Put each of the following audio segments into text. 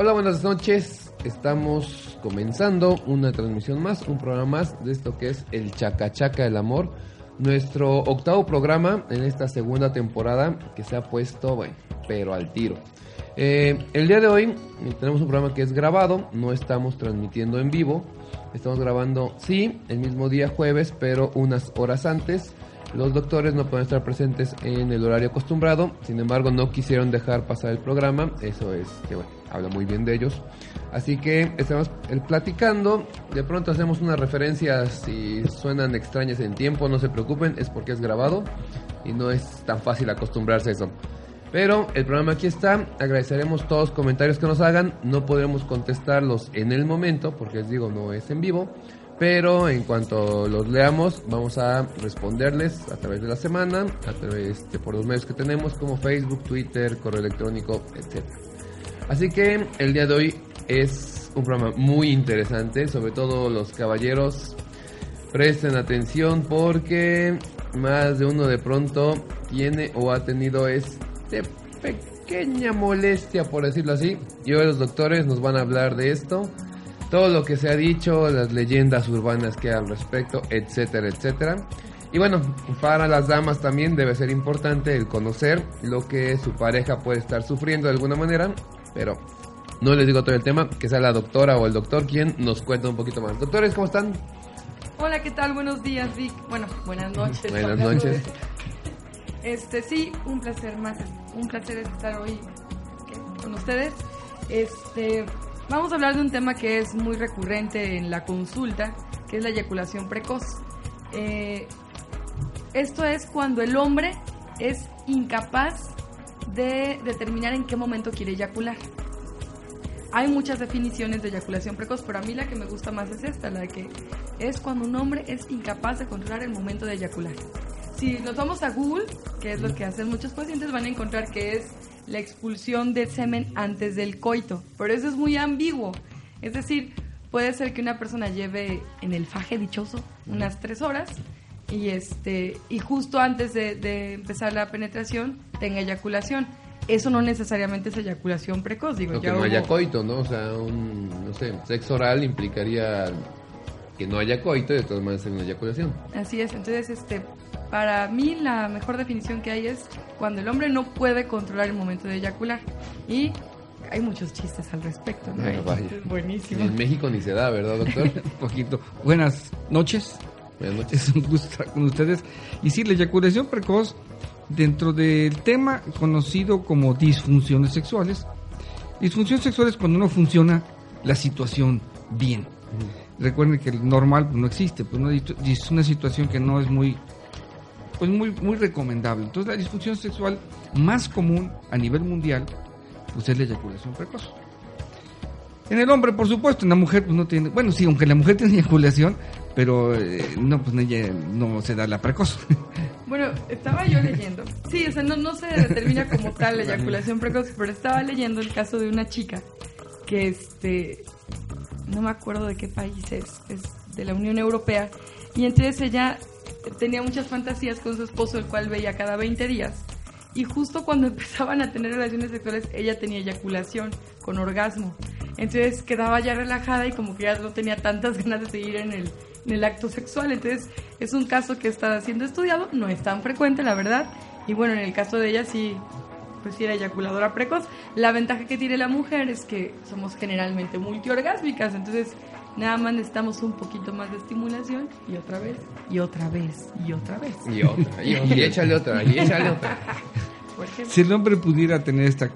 Hola, buenas noches. Estamos comenzando una transmisión más, un programa más de esto que es el Chacachaca del Amor. Nuestro octavo programa en esta segunda temporada que se ha puesto, bueno, pero al tiro. Eh, el día de hoy tenemos un programa que es grabado, no estamos transmitiendo en vivo. Estamos grabando, sí, el mismo día jueves, pero unas horas antes. Los doctores no pueden estar presentes en el horario acostumbrado, sin embargo no quisieron dejar pasar el programa, eso es que bueno, habla muy bien de ellos. Así que estamos eh, platicando, de pronto hacemos unas referencias si suenan extrañas en tiempo, no se preocupen, es porque es grabado y no es tan fácil acostumbrarse a eso. Pero el programa aquí está, agradeceremos todos los comentarios que nos hagan, no podremos contestarlos en el momento, porque les digo, no es en vivo, pero en cuanto los leamos vamos a responderles a través de la semana, a través de por los medios que tenemos como Facebook, Twitter, correo electrónico, etc. Así que el día de hoy es un programa muy interesante, sobre todo los caballeros presten atención porque más de uno de pronto tiene o ha tenido este pequeña molestia por decirlo así y hoy los doctores nos van a hablar de esto todo lo que se ha dicho, las leyendas urbanas que hay al respecto, etcétera, etcétera. Y bueno, para las damas también debe ser importante el conocer lo que su pareja puede estar sufriendo de alguna manera, pero no les digo todo el tema, que sea la doctora o el doctor quien nos cuenta un poquito más. Doctores, ¿cómo están? Hola, ¿qué tal? Buenos días, Vic. Bueno, buenas noches. Buenas noches. Este, sí, un placer más, un placer estar hoy con ustedes. Este, Vamos a hablar de un tema que es muy recurrente en la consulta, que es la eyaculación precoz. Eh, esto es cuando el hombre es incapaz de determinar en qué momento quiere eyacular. Hay muchas definiciones de eyaculación precoz, pero a mí la que me gusta más es esta, la que es cuando un hombre es incapaz de controlar el momento de eyacular. Si nos vamos a Google, que es lo que hacen muchos pacientes, van a encontrar que es la expulsión del semen antes del coito. Pero eso es muy ambiguo. Es decir, puede ser que una persona lleve en el faje dichoso unas tres horas y este y justo antes de, empezar la penetración tenga eyaculación. Eso no necesariamente es eyaculación precoz, digo. que no haya coito, ¿no? O sea, un, no sé, sexo oral implicaría que no haya coito y de todas maneras una eyaculación. Así es, entonces este para mí la mejor definición que hay es cuando el hombre no puede controlar el momento de eyacular. Y hay muchos chistes al respecto. ¿no? buenísimo. En México ni se da, ¿verdad, doctor? un poquito. Buenas noches. Buenas noches. Es un gusto estar con ustedes. Y sí, la eyaculación precoz, dentro del tema conocido como disfunciones sexuales, disfunción sexual es cuando no funciona la situación bien. Recuerden que el normal pues, no existe, pues es una situación que no es muy pues muy, muy recomendable. Entonces la disfunción sexual más común a nivel mundial pues es la eyaculación precoz. En el hombre, por supuesto, en la mujer pues no tiene, bueno, sí, aunque la mujer tiene eyaculación, pero eh, no, pues no se da la precoz. Bueno, estaba yo leyendo, sí, o sea, no, no se determina como tal la eyaculación precoz, pero estaba leyendo el caso de una chica que, este, no me acuerdo de qué país es, es de la Unión Europea, y entonces ella tenía muchas fantasías con su esposo, el cual veía cada 20 días. Y justo cuando empezaban a tener relaciones sexuales, ella tenía eyaculación con orgasmo. Entonces quedaba ya relajada y como que ya no tenía tantas ganas de seguir en el, en el acto sexual. Entonces es un caso que está siendo estudiado, no es tan frecuente, la verdad. Y bueno, en el caso de ella sí, pues sí era eyaculadora precoz. La ventaja que tiene la mujer es que somos generalmente multiorgásmicas, entonces Nada más necesitamos un poquito más de estimulación y otra vez, y otra vez, y otra vez. Y otra, y, y échale otra, y échale otra. Si el hombre pudiera tener esta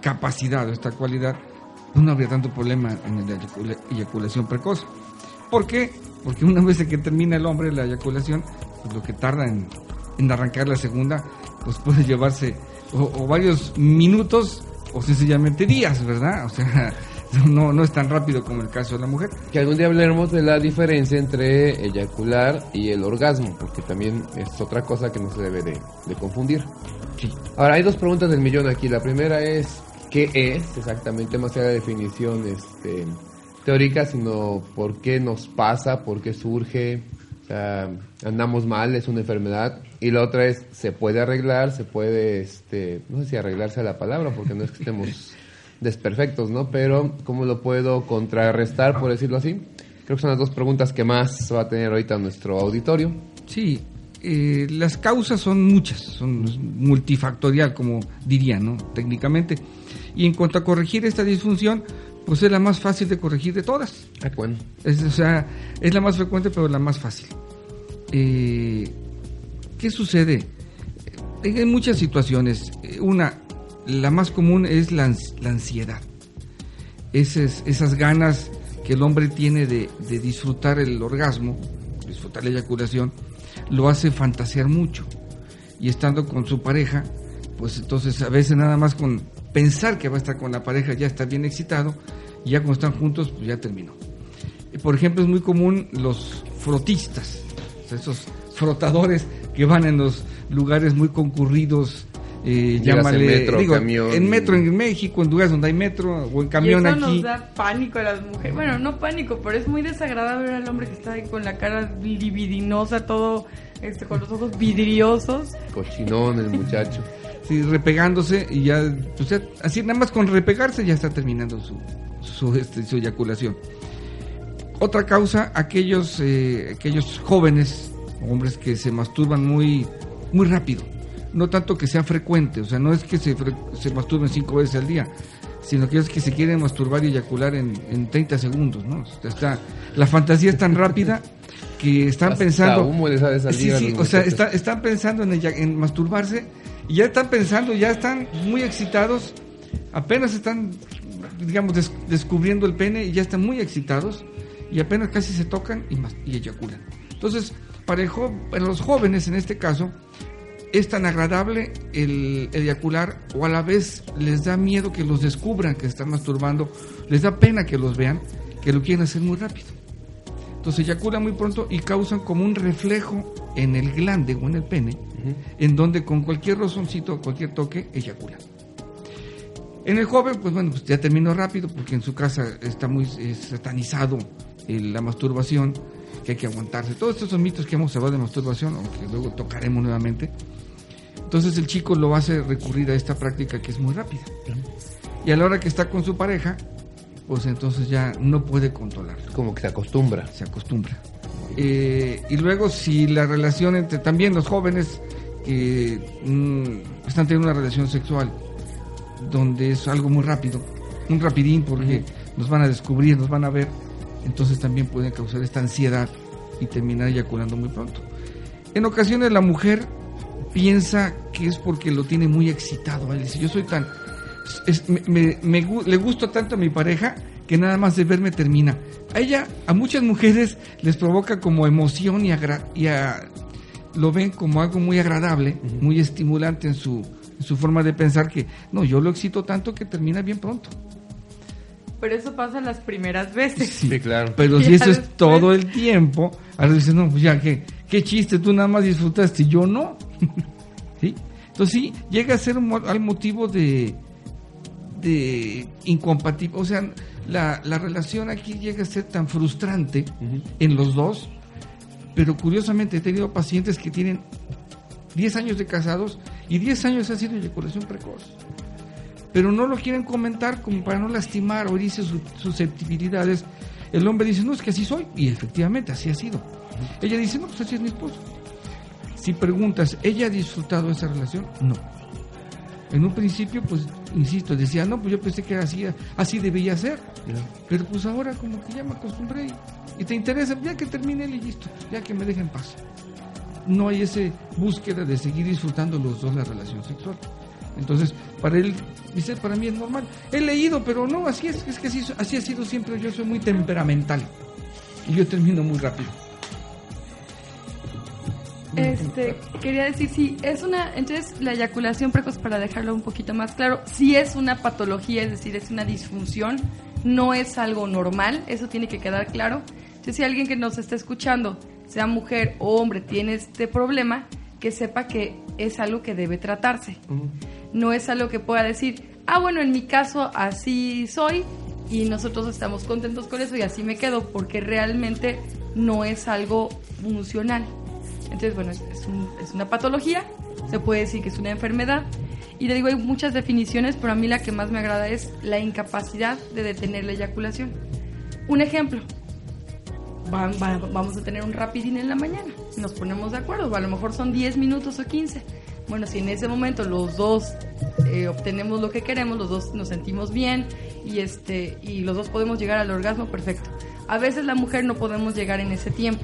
capacidad o esta cualidad, no habría tanto problema en la eyaculación precoz. ¿Por qué? Porque una vez que termina el hombre la eyaculación, pues lo que tarda en, en arrancar la segunda, pues puede llevarse 10 o, varios minutos o sencillamente días, ¿verdad? O sea, no, no es tan rápido como el caso de la mujer. Que algún día hablaremos de la diferencia entre eyacular y el orgasmo, porque también es otra cosa que no se debe de, confundir. Ahora, hay dos preguntas del millón aquí. La primera es, ¿qué es exactamente? Más allá de definición este, teórica, sino por qué nos pasa, por qué surge, andamos mal, es una enfermedad. Y la otra es, se puede arreglar, se puede, este, no sé si arreglarse a la palabra, porque no es que estemos desperfectos, ¿no? Pero, ¿cómo lo puedo contrarrestar, por decirlo así? Creo que son las dos preguntas que más va a tener ahorita nuestro auditorio. Sí, eh, las causas son muchas, son multifactorial, como diría, ¿no? Técnicamente. Y en cuanto a corregir esta disfunción, pues es la más fácil de corregir de todas. Ah, bueno. Es, o sea, es la más frecuente, pero la más fácil. Eh, ¿Qué sucede? Hay muchas situaciones. Una, la más común es la, ansiedad. Esas, esas ganas que el hombre tiene de, de disfrutar el orgasmo, disfrutar la eyaculación, lo hace fantasear mucho. Y estando con su pareja, pues entonces a veces nada más con pensar que va a estar con la pareja ya está bien excitado y ya cuando están juntos pues ya terminó. Por ejemplo, es muy común los frotistas, esos frotadores que van en los lugares muy concurridos eh, llámale, metro, digo, en metro en México, en lugares donde hay metro o en camión y eso nos da pánico a las mujeres. Bueno, no pánico, pero es muy desagradable ver al hombre que está ahí con la cara libidinosa, todo este, con los ojos vidriosos. Cochinón el muchacho. sí, repegándose y ya, pues así nada más con repegarse ya está terminando su, su, este, su eyaculación. Otra causa, aquellos, eh, aquellos jóvenes, hombres que se masturban muy, muy rápido no tanto que sea frecuente, o sea, no es que se, se masturben cinco veces al día, sino que es que se quieren masturbar y eyacular en, en 30 segundos, ¿no? está, la fantasía es tan rápida que están pensando... sí, sí, o sea, están pensando en, en masturbarse y ya están pensando, ya están muy excitados, apenas están, digamos, descubriendo el pene y ya están muy excitados y apenas casi se tocan y, eyaculan. Entonces, para, para los jóvenes en este caso, es tan agradable el, eyacular o a la vez les da miedo que los descubran que están masturbando, les da pena que los vean, que lo quieren hacer muy rápido. Entonces eyaculan muy pronto y causan como un reflejo en el glande o en el pene, en donde con cualquier rozoncito, cualquier toque, eyaculan. En el joven, pues bueno, pues ya terminó rápido porque en su casa está muy satanizado la masturbación, que hay que aguantarse. Todos estos son mitos que hemos hablado de masturbación, aunque luego tocaremos nuevamente. Entonces el chico lo hace recurrir a esta práctica que es muy rápida. Y a la hora que está con su pareja, pues entonces ya no puede controlar. Como que se acostumbra. Se acostumbra. Eh, y luego si la relación entre también los jóvenes que mm, están teniendo una relación sexual donde es algo muy rápido, un rapidín porque nos van a descubrir, nos van a ver, entonces también pueden causar esta ansiedad y terminar eyaculando muy pronto. En ocasiones la mujer piensa que es porque lo tiene muy excitado. Él dice, yo soy tan... me, le gusto tanto a mi pareja que nada más de verme termina. A ella, a muchas mujeres les provoca como emoción y, y lo ven como algo muy agradable, muy estimulante en su, en su forma de pensar que, no, yo lo excito tanto que termina bien pronto. Pero eso pasa las primeras veces. Sí, claro. Pero si eso es todo el tiempo, ahora dices, no, pues ya, ¿qué, qué chiste, tú nada más disfrutaste y yo no. ¿Sí? Entonces sí, llega a ser al motivo de, de incompatible. O sea, la, la, relación aquí llega a ser tan frustrante en los dos, pero curiosamente he tenido pacientes que tienen 10 años de casados y 10 años ha sido eyaculación precoz pero no lo quieren comentar como para no lastimar o herirse sus susceptibilidades. El hombre dice, no, es que así soy, y efectivamente así ha sido. Ella dice, no, pues así es mi esposo. Si preguntas, ¿ella ha disfrutado esa relación? No. En un principio, pues, insisto, decía, no, pues yo pensé que así, así debía ser. Pero pues ahora como que ya me acostumbré y, te interesa, ya que termine y listo, ya que me dejen paz. No hay esa búsqueda de seguir disfrutando los dos la relación sexual. Entonces, para él, dice, para mí es normal. He leído, pero no, así es, es que así, así ha sido siempre. Yo soy muy temperamental y yo termino muy rápido. Este, quería decir, sí, es una, entonces la eyaculación precoz, para dejarlo un poquito más claro, sí es una patología, es decir, es una disfunción, no es algo normal, eso tiene que quedar claro. Entonces, si alguien que nos está escuchando, sea mujer o hombre, tiene este problema, que sepa que es algo que debe tratarse. No es algo que pueda decir, ah, bueno, en mi caso así soy y nosotros estamos contentos con eso y así me quedo, porque realmente no es algo funcional. Entonces, bueno, es, una patología, se puede decir que es una enfermedad. Y le digo, hay muchas definiciones, pero a mí la que más me agrada es la incapacidad de detener la eyaculación. Un ejemplo, vamos a tener un rapidín en la mañana, nos ponemos de acuerdo, a lo mejor son 10 minutos o 15. Bueno, si en ese momento los dos eh, obtenemos lo que queremos, los dos nos sentimos bien este, y los dos podemos llegar al orgasmo, perfecto. A veces la mujer no podemos llegar en ese tiempo,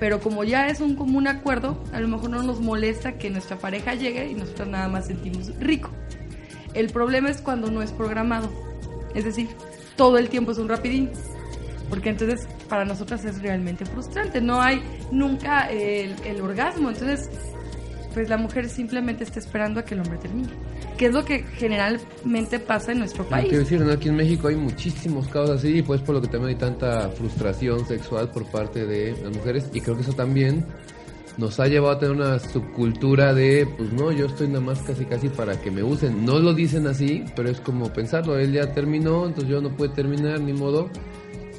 pero como ya es un común acuerdo, a lo mejor no nos molesta que nuestra pareja llegue y nosotros nada más sentimos rico. El problema es cuando no es programado, es decir, todo el tiempo es un rapidín porque entonces para nosotras es realmente frustrante, no hay nunca el, orgasmo, entonces pues la mujer simplemente está esperando a que el hombre termine, que es lo que generalmente pasa en nuestro país. Quiero decir, aquí en México hay muchísimos casos así, y pues por lo que también hay tanta frustración sexual por parte de las mujeres, y creo que eso también nos ha llevado a tener una subcultura de, pues no, yo estoy nada más casi casi para que me usen. No lo dicen así, pero es como pensarlo, él ya terminó, entonces yo no puedo terminar, ni modo.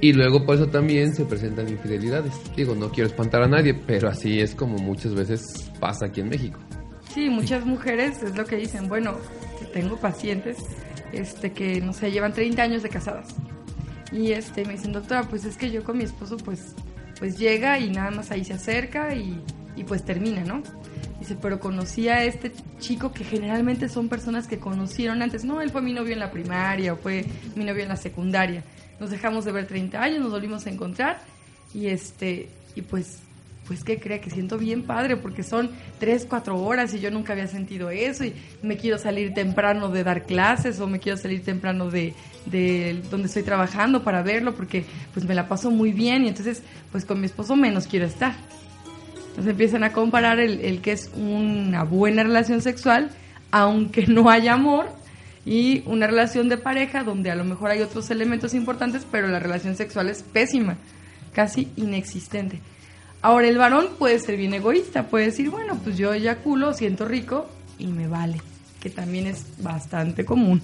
Y luego por eso también se presentan infidelidades. Digo, no quiero espantar a nadie, pero así es como muchas veces pasa aquí en México. Sí, muchas mujeres es lo que dicen, bueno, tengo pacientes este que no sé, llevan 30 años de casadas. Y este me dicen, "Doctora, pues es que yo con mi esposo pues pues llega y nada más ahí se acerca y, y pues termina, ¿no?" Dice, pero conocí a este chico que generalmente son personas que conocieron antes. No, él fue mi novio en la primaria o fue mi novio en la secundaria nos dejamos de ver 30 años, nos volvimos a encontrar y este y pues pues que cree que siento bien padre porque son 3, 4 horas y yo nunca había sentido eso y me quiero salir temprano de dar clases o me quiero salir temprano de, de donde estoy trabajando para verlo porque pues me la paso muy bien y entonces pues con mi esposo menos quiero estar. Entonces empiezan a comparar el que es una buena relación sexual aunque no haya amor y una relación de pareja donde a lo mejor hay otros elementos importantes, pero la relación sexual es pésima, casi inexistente. Ahora el varón puede ser bien egoísta, puede decir, bueno, pues yo eyaculo, siento rico y me vale, que también es bastante común.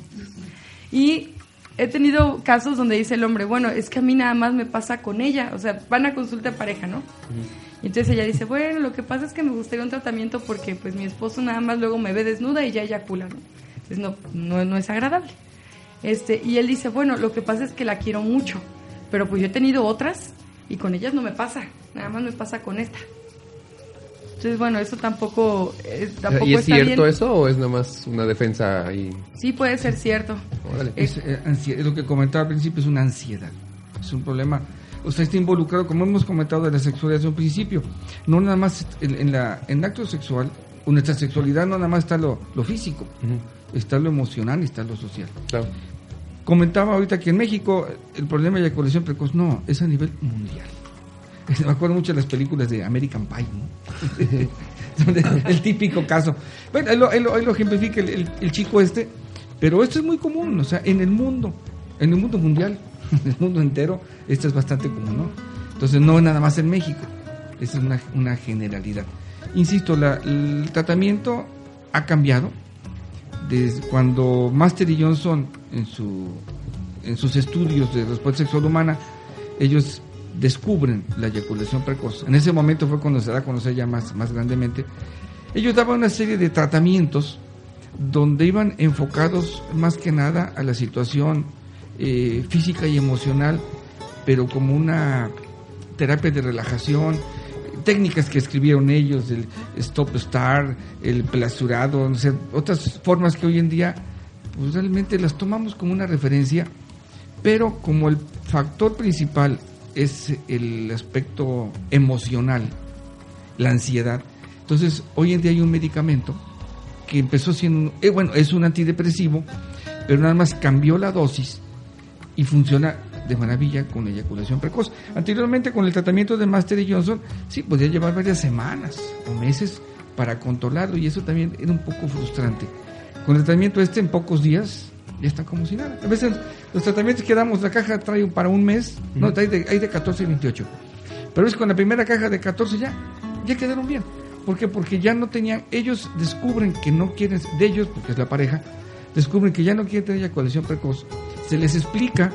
Y he tenido casos donde dice el hombre, bueno, es que a mí nada más me pasa con ella, o sea, van a consulta de pareja, ¿no? Y entonces ella dice, bueno, lo que pasa es que me gustaría un tratamiento porque pues mi esposo nada más luego me ve desnuda y ya eyacula, ¿no? no, no, es agradable. Este, y él dice, bueno, lo que pasa es que la quiero mucho, pero pues yo he tenido otras y con ellas no me pasa, nada más me pasa con esta. Entonces, bueno, eso tampoco, eh, tampoco ¿Y es cierto eso o es nada más una defensa ahí? Sí, puede ser cierto. Es, eh, es, lo que comentaba al principio, es una ansiedad. Es un problema. Usted está involucrado, como hemos comentado de la sexualidad desde un principio. No nada más en, la, en acto sexual, nuestra sexualidad no nada más está lo, lo físico está lo emocional y está lo social. Comentaba ahorita que en México el problema de eyaculación precoz no, es a nivel mundial. Me acuerdo mucho de las películas de American Pie, el típico caso. Bueno, ahí lo, ejemplifica el, chico este, pero esto es muy común, o sea, en el mundo, en el mundo mundial, en el mundo entero, esto es bastante común, ¿no? Entonces, no nada más en México, esa es una, una generalidad. Insisto, el tratamiento ha cambiado, desde cuando Master y Johnson en, su, en sus estudios de respuesta sexual humana, ellos descubren la eyaculación precoz. En ese momento fue cuando se da a conocer ya más, más grandemente. Ellos daban una serie de tratamientos donde iban enfocados más que nada a la situación eh, física y emocional, pero como una terapia de relajación, técnicas que escribieron ellos, el stop star, el plasurado, no sé, otras formas que hoy en día pues realmente las tomamos como una referencia, pero como el factor principal es el aspecto emocional, la ansiedad. Entonces, hoy en día hay un medicamento que empezó siendo, eh, bueno, es un antidepresivo, pero nada más cambió la dosis y funciona de maravilla con eyaculación precoz. Anteriormente con el tratamiento de Master Johnson, sí, podía llevar varias semanas o meses para controlarlo y eso también era un poco frustrante. Con el tratamiento este en pocos días ya está como si nada. A veces los tratamientos que damos, la caja trae para un mes, no, hay de, hay de 14 y 28. Pero es con la primera caja de 14 ya, ya quedaron bien. ¿Por qué? Porque ya no tenían, ellos descubren que no quieren, de ellos, porque es la pareja, descubren que ya no quieren tener eyaculación precoz. Se les explica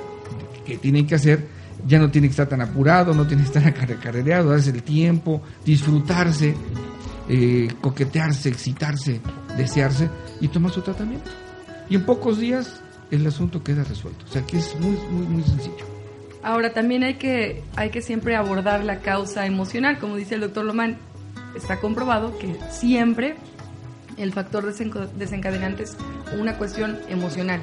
que tienen que hacer, ya no tienen que estar tan apurado, no tienen que estar acarreado, darse el tiempo, disfrutarse, eh, coquetearse, excitarse, desearse y tomar su tratamiento. Y en pocos días el asunto queda resuelto. O sea que es muy, muy, muy sencillo. Ahora, también hay que, hay que siempre abordar la causa emocional. Como dice el doctor Lomán, está comprobado que siempre el factor desencadenante es una cuestión emocional.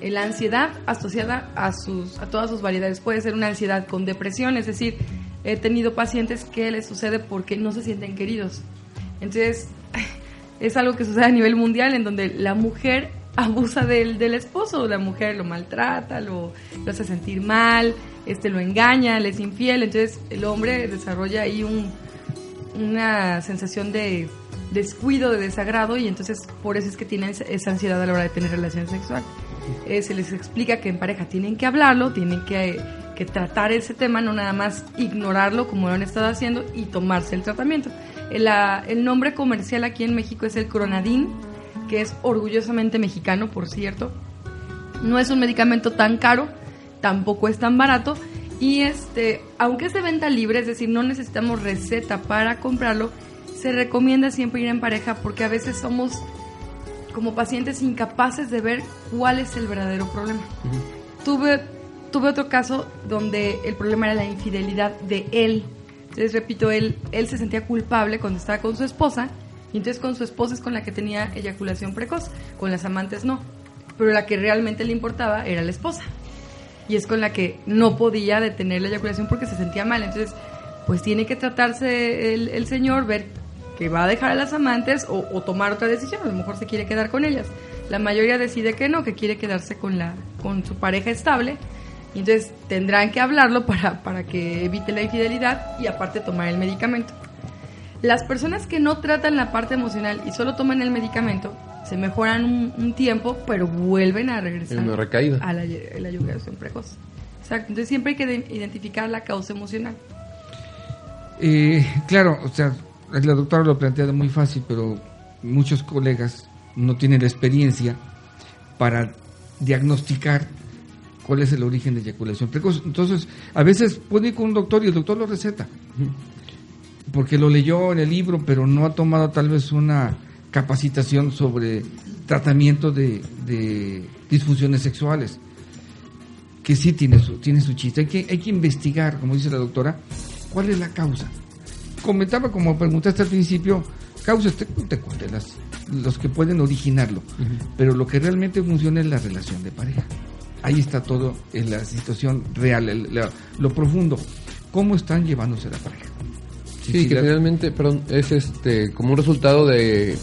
La ansiedad asociada a, sus, a todas sus variedades puede ser una ansiedad con depresión, es decir, he tenido pacientes que les sucede porque no se sienten queridos. Entonces, es algo que sucede a nivel mundial en donde la mujer abusa del, del esposo, la mujer lo maltrata, lo, hace sentir mal, este lo engaña, le es infiel, entonces el hombre desarrolla ahí un, una sensación de descuido, de desagrado y entonces por eso es que tienen esa ansiedad a la hora de tener relación sexual. Eh, se les explica que en pareja tienen que hablarlo, tienen que, que, tratar ese tema, no nada más ignorarlo como lo han estado haciendo y tomarse el tratamiento. El, el nombre comercial aquí en México es el Cronadin, que es orgullosamente mexicano, por cierto. No es un medicamento tan caro, tampoco es tan barato y este, aunque es de venta libre, es decir, no necesitamos receta para comprarlo, se recomienda siempre ir en pareja porque a veces somos como pacientes incapaces de ver cuál es el verdadero problema. Tuve tuve otro caso donde el problema era la infidelidad de él. Entonces, repito, él, él se sentía culpable cuando estaba con su esposa, y entonces con su esposa es con la que tenía eyaculación precoz, con las amantes no. Pero la que realmente le importaba era la esposa y es con la que no podía detener la eyaculación porque se sentía mal. Entonces, pues tiene que tratarse el, señor, ver que va a dejar a las amantes o, tomar otra decisión. A lo mejor se quiere quedar con ellas. La mayoría decide que no, que quiere quedarse con, la, con su pareja estable. Y entonces tendrán que hablarlo para, para que evite la infidelidad y aparte tomar el medicamento. Las personas que no tratan la parte emocional y solo toman el medicamento, se mejoran un, tiempo, pero vuelven a regresar a la, la eyaculación precoz. Exacto. Entonces siempre hay que identificar la causa emocional. Eh, claro, o sea, la doctora lo plantea muy fácil, pero muchos colegas no tienen la experiencia para diagnosticar cuál es el origen de eyaculación precoz. Entonces, a veces puede ir con un doctor y el doctor lo receta, porque lo leyó en el libro, pero no ha tomado tal vez una capacitación sobre tratamiento de, disfunciones sexuales, que sí tiene su, tiene su chiste. Hay que, hay que investigar, como dice la doctora, cuál es la causa. Comentaba, como preguntaste al principio, causas, te, te las, los que pueden originarlo, pero lo que realmente funciona es la relación de pareja. Ahí está todo en la situación real, lo profundo. ¿Cómo están llevándose la pareja? Sí, que realmente, perdón, es este como un resultado de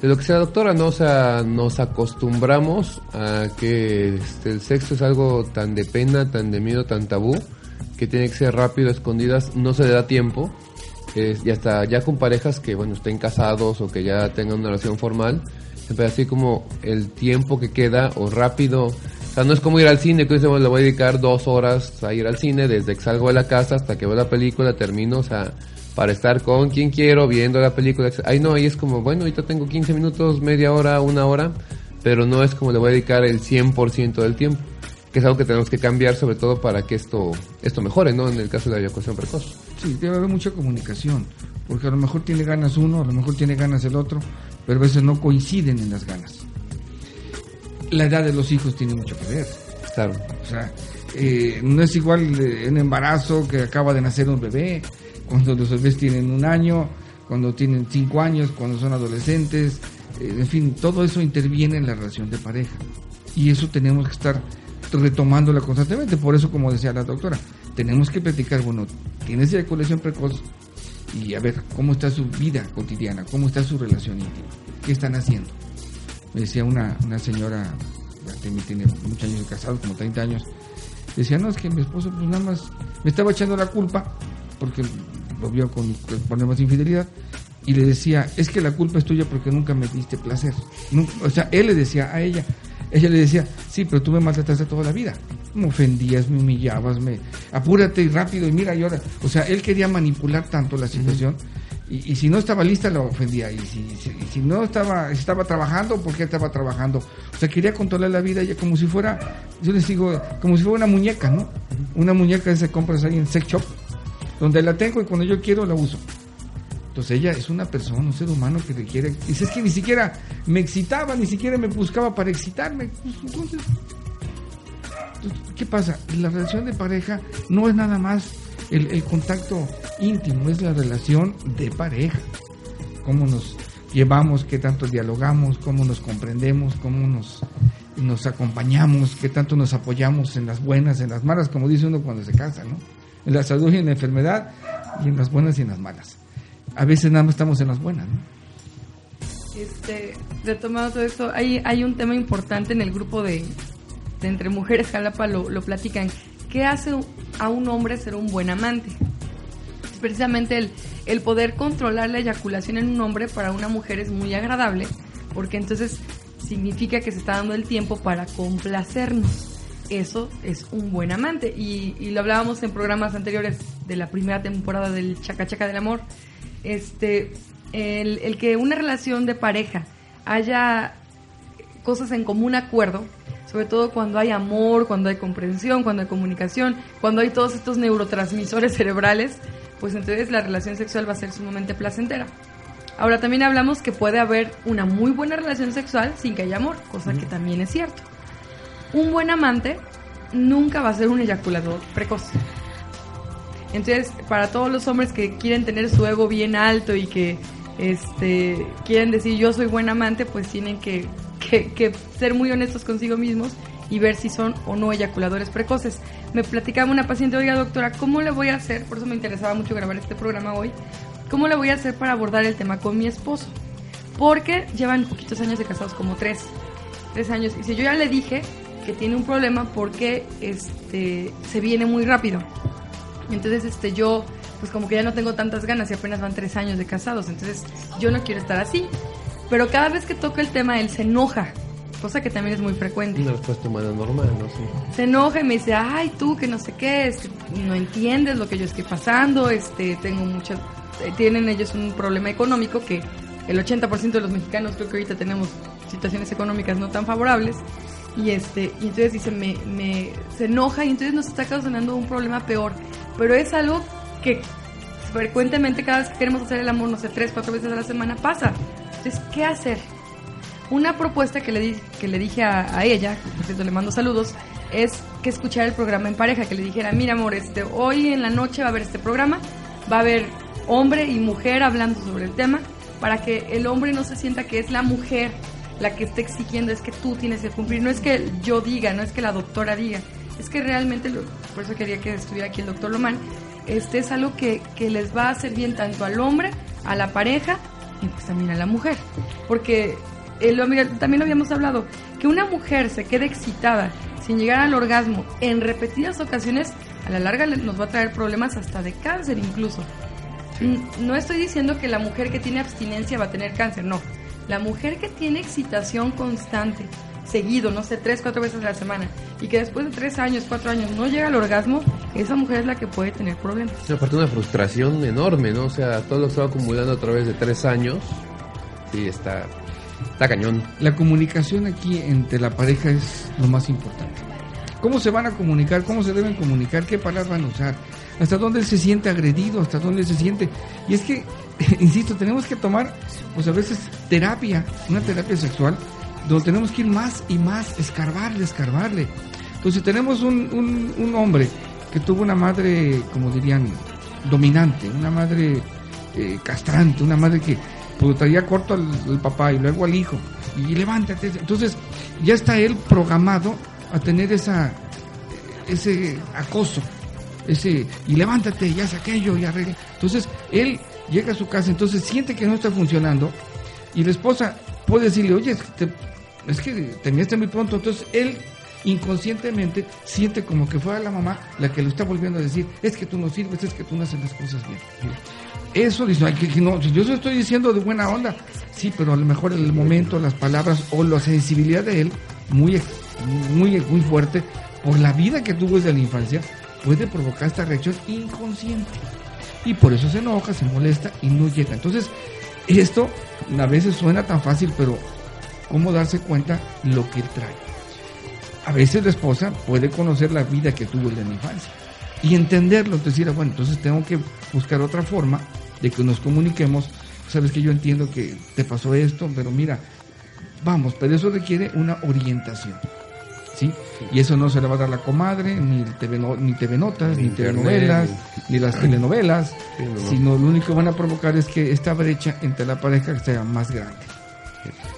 de lo que sea doctora, ¿no? O sea, nos acostumbramos a que este, el sexo es algo tan de pena, tan de miedo, tan tabú, que tiene que ser rápido, escondidas, no se le da tiempo. y hasta ya con parejas que, bueno, estén casados o que ya tengan una relación formal, siempre así como el tiempo que queda o rápido. O sea, no es como ir al cine, que dice, le voy a dedicar dos horas a ir al cine, desde que salgo de la casa hasta que veo la película, termino, o sea, para estar con quien quiero, viendo la película. Ahí no, ahí es como, bueno, ahorita tengo 15 minutos, media hora, una hora, pero no es como le voy a dedicar el 100% del tiempo, que es algo que tenemos que cambiar sobre todo para que esto, esto mejore, ¿no? En el caso de la eyaculación precoz. Sí, debe haber mucha comunicación, porque a lo mejor tiene ganas uno, a lo mejor tiene ganas el otro, pero a veces no coinciden en las ganas. La edad de los hijos tiene mucho que ver. Claro. O sea, eh, no es igual un embarazo que acaba de nacer un bebé, cuando los bebés tienen un año, cuando tienen cinco años, cuando son adolescentes, eh, en fin, todo eso interviene en la relación de pareja. Y eso tenemos que estar retomándola constantemente. Por eso, como decía la doctora, tenemos que platicar, bueno, tienes eyaculación precoz y a ver cómo está su vida cotidiana, cómo está su relación íntima, qué están haciendo. Me decía una, una señora, tiene muchos años de casado, como 30 años, Decía, no, es que mi esposo pues nada más me estaba echando la culpa porque lo vio con problemas de infidelidad y le decía, es que la culpa es tuya porque nunca me diste placer. o sea, él le decía a ella, ella le decía, sí, pero tú me maltrataste toda la vida. Me ofendías, me humillabas, me apúrate y rápido y mira y ahora. O sea, él quería manipular tanto la situación y, si no estaba lista lo ofendía y si, no estaba estaba trabajando, ¿por qué estaba trabajando? O sea, quería controlar la vida ella como si fuera, yo les digo, como si fuera una muñeca, ¿no? Una muñeca que se compras ahí en sex shop, donde la tengo y cuando yo quiero la uso. Entonces ella es una persona, un ser humano que le quiere. Dice, es que ni siquiera me excitaba, ni siquiera me buscaba para excitarme. Pues, entonces, ¿qué pasa? La relación de pareja no es nada más el, contacto íntimo, es la relación de pareja. Cómo nos llevamos, qué tanto dialogamos, cómo nos comprendemos, cómo nos, nos acompañamos, qué tanto nos apoyamos en las buenas, en las malas, como dice uno cuando se casa, ¿no? En la salud y en la enfermedad, y en las buenas y en las malas a veces nada más estamos en las buenas. ¿no? Este, todo esto, hay, hay un tema importante en el grupo de, Entre Mujeres Jalapa, lo, lo platican. ¿Qué hace a un hombre ser un buen amante? Es precisamente el, el poder controlar la eyaculación en un hombre para una mujer es muy agradable, porque entonces significa que se está dando el tiempo para complacernos. Eso es un buen amante. Y, y lo hablábamos en programas anteriores de la primera temporada del Chaca Chaca del Amor este, el, que una relación de pareja haya cosas en común acuerdo, sobre todo cuando hay amor, cuando hay comprensión, cuando hay comunicación, cuando hay todos estos neurotransmisores cerebrales, pues entonces la relación sexual va a ser sumamente placentera. Ahora también hablamos que puede haber una muy buena relación sexual sin que haya amor, cosa que también es cierto. Un buen amante nunca va a ser un eyaculador precoz. Entonces, para todos los hombres que quieren tener su ego bien alto y que este, quieren decir yo soy buen amante, pues tienen que, que, ser muy honestos consigo mismos y ver si son o no eyaculadores precoces. Me platicaba una paciente, oiga doctora, ¿cómo le voy a hacer? Por eso me interesaba mucho grabar este programa hoy. ¿Cómo le voy a hacer para abordar el tema con mi esposo? Porque llevan poquitos años de casados, como tres, tres años. Y si yo ya le dije que tiene un problema porque este, se viene muy rápido. Entonces, este, yo, pues como que ya no tengo tantas ganas y apenas van tres años de casados, entonces yo no quiero estar así. Pero cada vez que toca el tema, él se enoja, cosa que también es muy frecuente. Una respuesta humana normal, ¿no? Se enoja y me dice, ay, tú que no sé qué, no entiendes lo que yo estoy pasando, este, tengo muchas, eh, tienen ellos un problema económico que el 80% de los mexicanos creo que ahorita tenemos situaciones económicas no tan favorables. Y este, y entonces dice, me, me, se enoja y entonces nos está causando un problema peor pero es algo que frecuentemente cada vez que queremos hacer el amor, no sé, tres, cuatro veces a la semana pasa. Entonces, ¿qué hacer? Una propuesta que le, di, que le dije a, ella, por cierto le mando saludos, es que escuchara el programa en pareja, que le dijera, mira amor, este, hoy en la noche va a haber este programa, va a haber hombre y mujer hablando sobre el tema, para que el hombre no se sienta que es la mujer la que está exigiendo, es que tú tienes que cumplir, no es que yo diga, no es que la doctora diga, es que realmente, por eso quería que estuviera aquí el doctor Lomán, este es algo que, les va a hacer bien tanto al hombre, a la pareja y pues también a la mujer. Porque eh, también lo habíamos hablado, que una mujer se quede excitada sin llegar al orgasmo en repetidas ocasiones, a la larga nos va a traer problemas hasta de cáncer incluso. No estoy diciendo que la mujer que tiene abstinencia va a tener cáncer, no. La mujer que tiene excitación constante, seguido, no sé, tres, cuatro veces a la semana, y que después de tres años, cuatro años no llega al orgasmo, esa mujer es la que puede tener problemas. Es aparte una frustración enorme, ¿no? O sea, todo lo que se va acumulando a través de tres años, sí, está, está cañón. La comunicación aquí entre la pareja es lo más importante. ¿Cómo se van a comunicar? ¿Cómo se deben comunicar? ¿Qué palabras van a usar? ¿Hasta dónde se siente agredido? ¿Hasta dónde se siente? Y es que, insisto, tenemos que tomar, pues a veces, terapia, una terapia sexual, donde tenemos que ir más y más, escarbarle, escarbarle. Entonces tenemos un, un, hombre que tuvo una madre, como dirían, dominante, una madre eh, castrante, una madre que pues, traía corto al, papá y luego al hijo, y levántate. Entonces ya está él programado a tener esa ese acoso, ese y levántate, y hace aquello y arregla. Entonces él llega a su casa, entonces siente que no está funcionando y la esposa puede decirle, oye, te, es que terminaste muy pronto. Entonces él inconscientemente siente como que fuera la mamá la que lo está volviendo a decir, es que tú no sirves, es que tú no haces las cosas bien. Eso dice, no, yo se lo estoy diciendo de buena onda, sí, pero a lo mejor en el momento, las palabras o la sensibilidad de él, muy, muy, muy fuerte, por la vida que tuvo desde la infancia, puede provocar esta reacción inconsciente. Y por eso se enoja, se molesta y no llega. Entonces, esto a veces suena tan fácil, pero ¿cómo darse cuenta lo que trae? A veces la esposa puede conocer la vida que tuvo desde la infancia y entenderlo, decir, ah, bueno, entonces tengo que buscar otra forma de que nos comuniquemos. Sabes que yo entiendo que te pasó esto, pero mira, vamos, pero eso requiere una orientación. ¿Sí? Y eso no se le va a dar la comadre, ni TV, ni TV Notas, ni, TV novelas, ni las telenovelas, sino lo único que van a provocar es que esta brecha entre la pareja sea más grande.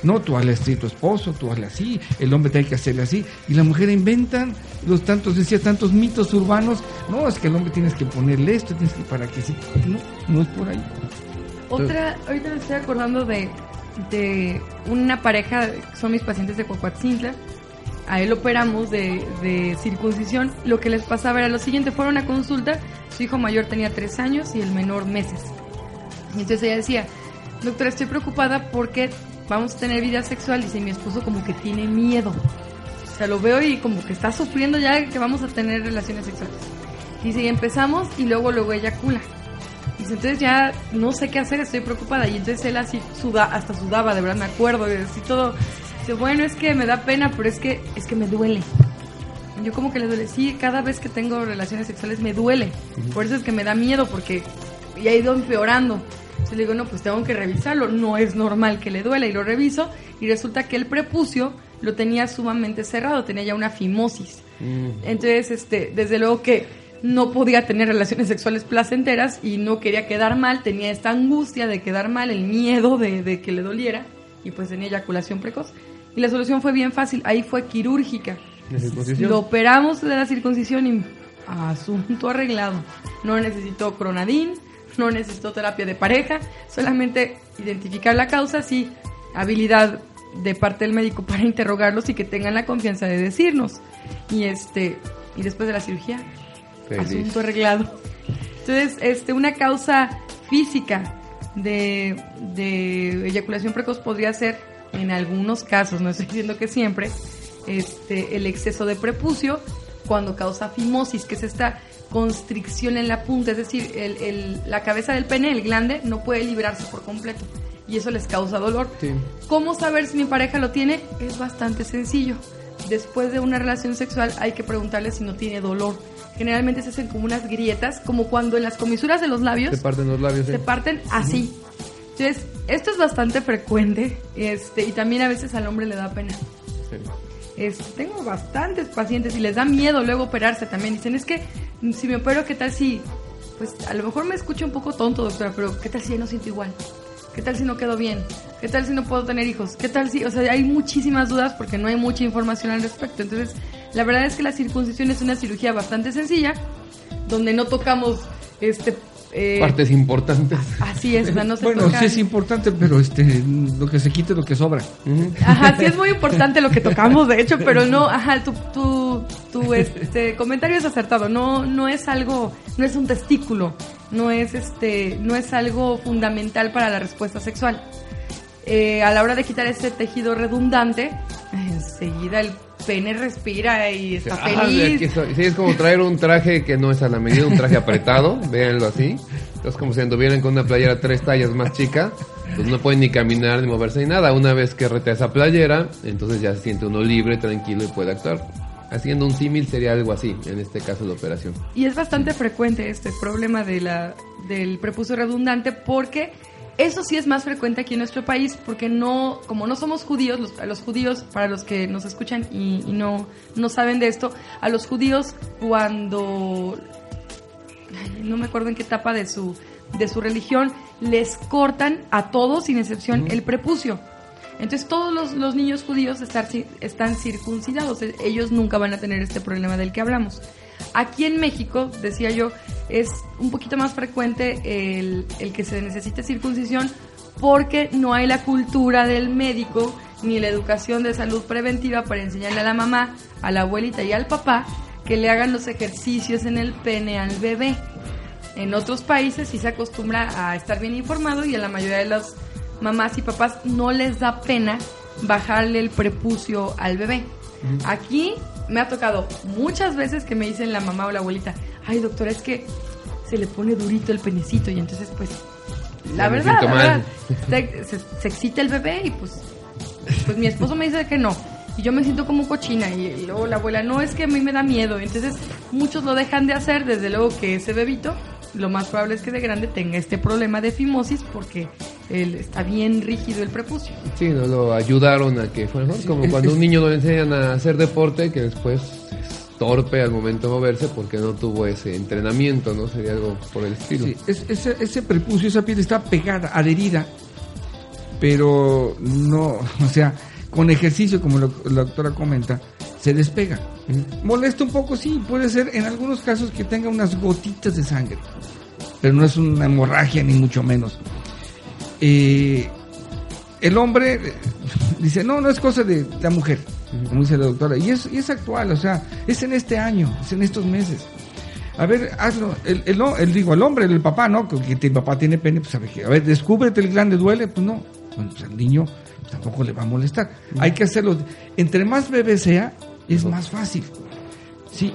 No, tú hazle así tu esposo, tú hazle así, el hombre tiene que hacerle así. Y la mujer inventan los tantos, decía, tantos mitos urbanos. No, es que el hombre tienes que ponerle esto, tienes que para que sí. No, no es por ahí. Otra, ahorita me estoy acordando de, de una pareja, son mis pacientes de Coahuatzintla. A él operamos de, de circuncisión. Lo que les pasaba era lo siguiente: fueron a consulta, su hijo mayor tenía tres años y el menor meses. Y entonces ella decía, doctora, estoy preocupada porque vamos a tener vida sexual, dice mi esposo como que tiene miedo. O sea, lo veo y como que está sufriendo ya que vamos a tener relaciones sexuales. Dice, y empezamos y luego luego eyacula. Dice, entonces ya no sé qué hacer, estoy preocupada. Y entonces él así suda, hasta sudaba, de verdad me acuerdo, y así todo. Dice, bueno, es que me da pena, pero es que, es que me duele. Yo como que le duele, sí, cada vez que tengo relaciones sexuales me duele. Por eso es que me da miedo, porque ya ha ido empeorando. Entonces le digo, no, pues tengo que revisarlo, no es normal que le duela y lo reviso y resulta que el prepucio lo tenía sumamente cerrado, tenía ya una fimosis. Entonces, este, desde luego que no podía tener relaciones sexuales placenteras y no quería quedar mal, tenía esta angustia de quedar mal, el miedo de, de que le doliera y pues tenía eyaculación precoz. Y la solución fue bien fácil, ahí fue quirúrgica. Lo operamos de la circuncisión y asunto arreglado. No necesitó cronadín, no necesito terapia de pareja, solamente identificar la causa, sí, habilidad de parte del médico para interrogarlos y que tengan la confianza de decirnos. Y este y después de la cirugía, asunto arreglado. Entonces, este una causa física de, de eyaculación precoz podría ser en algunos casos, no estoy diciendo que siempre, este el exceso de prepucio cuando causa fimosis, que es esta constricción en la punta, es decir, el, la cabeza del pene, el glande, no puede librarse por completo y eso les causa dolor. ¿Cómo saber si mi pareja lo tiene? Es bastante sencillo. Después de una relación sexual hay que preguntarle si no tiene dolor. Generalmente se hacen como unas grietas, como cuando en las comisuras de los labios se parten los labios, se parten así. Entonces, esto es bastante frecuente este, y también a veces al hombre le da pena. tengo bastantes pacientes y les da miedo luego operarse también. Dicen, es que si me opero, ¿qué tal si, pues a lo mejor me escucho un poco tonto, doctora, pero ¿qué tal si ya no siento igual? ¿Qué tal si no quedo bien? ¿Qué tal si no puedo tener hijos? ¿Qué tal si, o sea, hay muchísimas dudas porque no hay mucha información al respecto. Entonces, la verdad es que la circuncisión es una cirugía bastante sencilla, donde no tocamos este eh, partes importantes. Así es, no se Bueno, sí es importante, pero este lo que se quite lo que sobra. Ajá, sí es muy importante lo que tocamos, de hecho, pero no, ajá, tu, tu, tu este comentario es acertado, no no es algo, no es un testículo, no es este no es algo fundamental para la respuesta sexual. Eh, a la hora de quitar ese tejido redundante, enseguida el pene respira y está ah, feliz. sí, es como traer un traje que no es a la medida, un traje apretado, véanlo así. Es como si anduvieran con una playera tres tallas más chica, pues no pueden ni caminar ni moverse ni nada. Una vez que rete esa playera, entonces ya se siente uno libre, tranquilo y puede actuar. Haciendo un símil sería algo así, en este caso de operación. Y es bastante frecuente este problema de la, del prepucio redundante porque eso sí es más frecuente aquí en nuestro país porque no, como no somos judíos, los, a los judíos, para los que nos escuchan y, no, no saben de esto, a los judíos cuando, no me acuerdo en qué etapa de su, de su religión, les cortan a todos, sin excepción, el prepucio. Entonces todos los, los niños judíos están, están circuncidados, ellos nunca van a tener este problema del que hablamos. Aquí en México, decía yo, es un poquito más frecuente el, que se necesite circuncisión porque no hay la cultura del médico ni la educación de salud preventiva para enseñarle a la mamá, a la abuelita y al papá que le hagan los ejercicios en el pene al bebé. En otros países sí se acostumbra a estar bien informado y a la mayoría de las mamás y papás no les da pena bajarle el prepucio al bebé. Aquí me ha tocado muchas veces que me dicen la mamá o la abuelita, ay doctora, es que se le pone durito el penecito y entonces pues la verdad, la verdad, se, se- se excita el bebé y pues, pues mi esposo me dice que no. Y yo me siento como cochina y, y luego la abuela, no, es que a mí me da miedo. Entonces muchos lo dejan de hacer, desde luego que ese bebito, lo más probable es que de grande tenga este problema de fimosis porque él está bien rígido el prepucio. Sí, no lo ayudaron a que fuera mejor. Como cuando un niño no le enseñan a hacer deporte, que después es torpe al momento de moverse porque no tuvo ese entrenamiento, ¿no? Sería algo por el estilo. Sí, es- ese, ese prepucio, esa piel está pegada, adherida, pero no, o sea, con ejercicio, como lo- la doctora comenta, se despega. Molesta un poco, sí, puede ser en algunos casos que tenga unas gotitas de sangre, pero no es una hemorragia ni mucho menos. Eh, el hombre eh, dice, no, no es cosa de la mujer, como dice la doctora, y es, y es actual, o sea, es en este año, es en estos meses. A ver, hazlo. El, el, el- digo, el hombre, el papá, ¿no? Que, el papá tiene pene, pues a ver, a ver, descúbrete el glande, duele, pues no. Bueno, pues al niño pues, tampoco le va a molestar. Hay que hacerlo. Entre más bebé sea, es más fácil. Sí,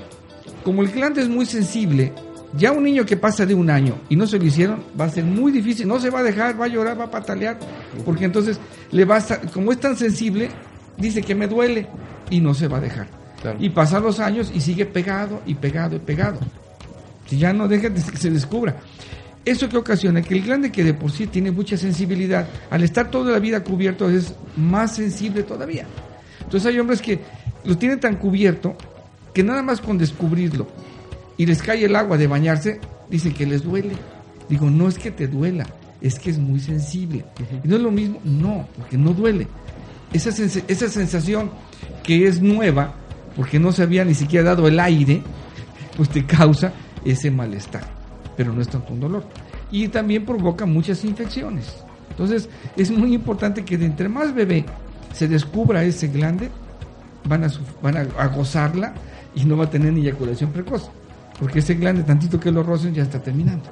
como el glande es muy sensible, ya un niño que pasa de un año y no se lo hicieron, va a ser muy difícil. No se va a dejar, va a llorar, va a patalear, porque entonces le va a estar- como es tan sensible, dice que me duele y no se va a dejar. Claro. Y pasan los años y sigue pegado y pegado y pegado. Si ya no deja de que se descubra. Eso que ocasiona que el glande que de por sí tiene mucha sensibilidad, al estar toda la vida cubierto es más sensible todavía. Entonces hay hombres que lo tienen tan cubierto que nada más con descubrirlo y les cae el agua de bañarse, dicen que les duele. Digo, no es que te duela, es que es muy sensible. Y no es lo mismo, no, porque no duele. Esa, sens- esa sensación que es nueva, porque no se había ni siquiera dado el aire, pues te causa ese malestar, pero no es tanto un dolor. Y también provoca muchas infecciones. Entonces, es muy importante que de entre más bebé se descubra ese glande, van a, van a, a gozarla y no va a tener ni eyaculación precoz. Porque ese glande, tantito que lo rocen, ya está terminando.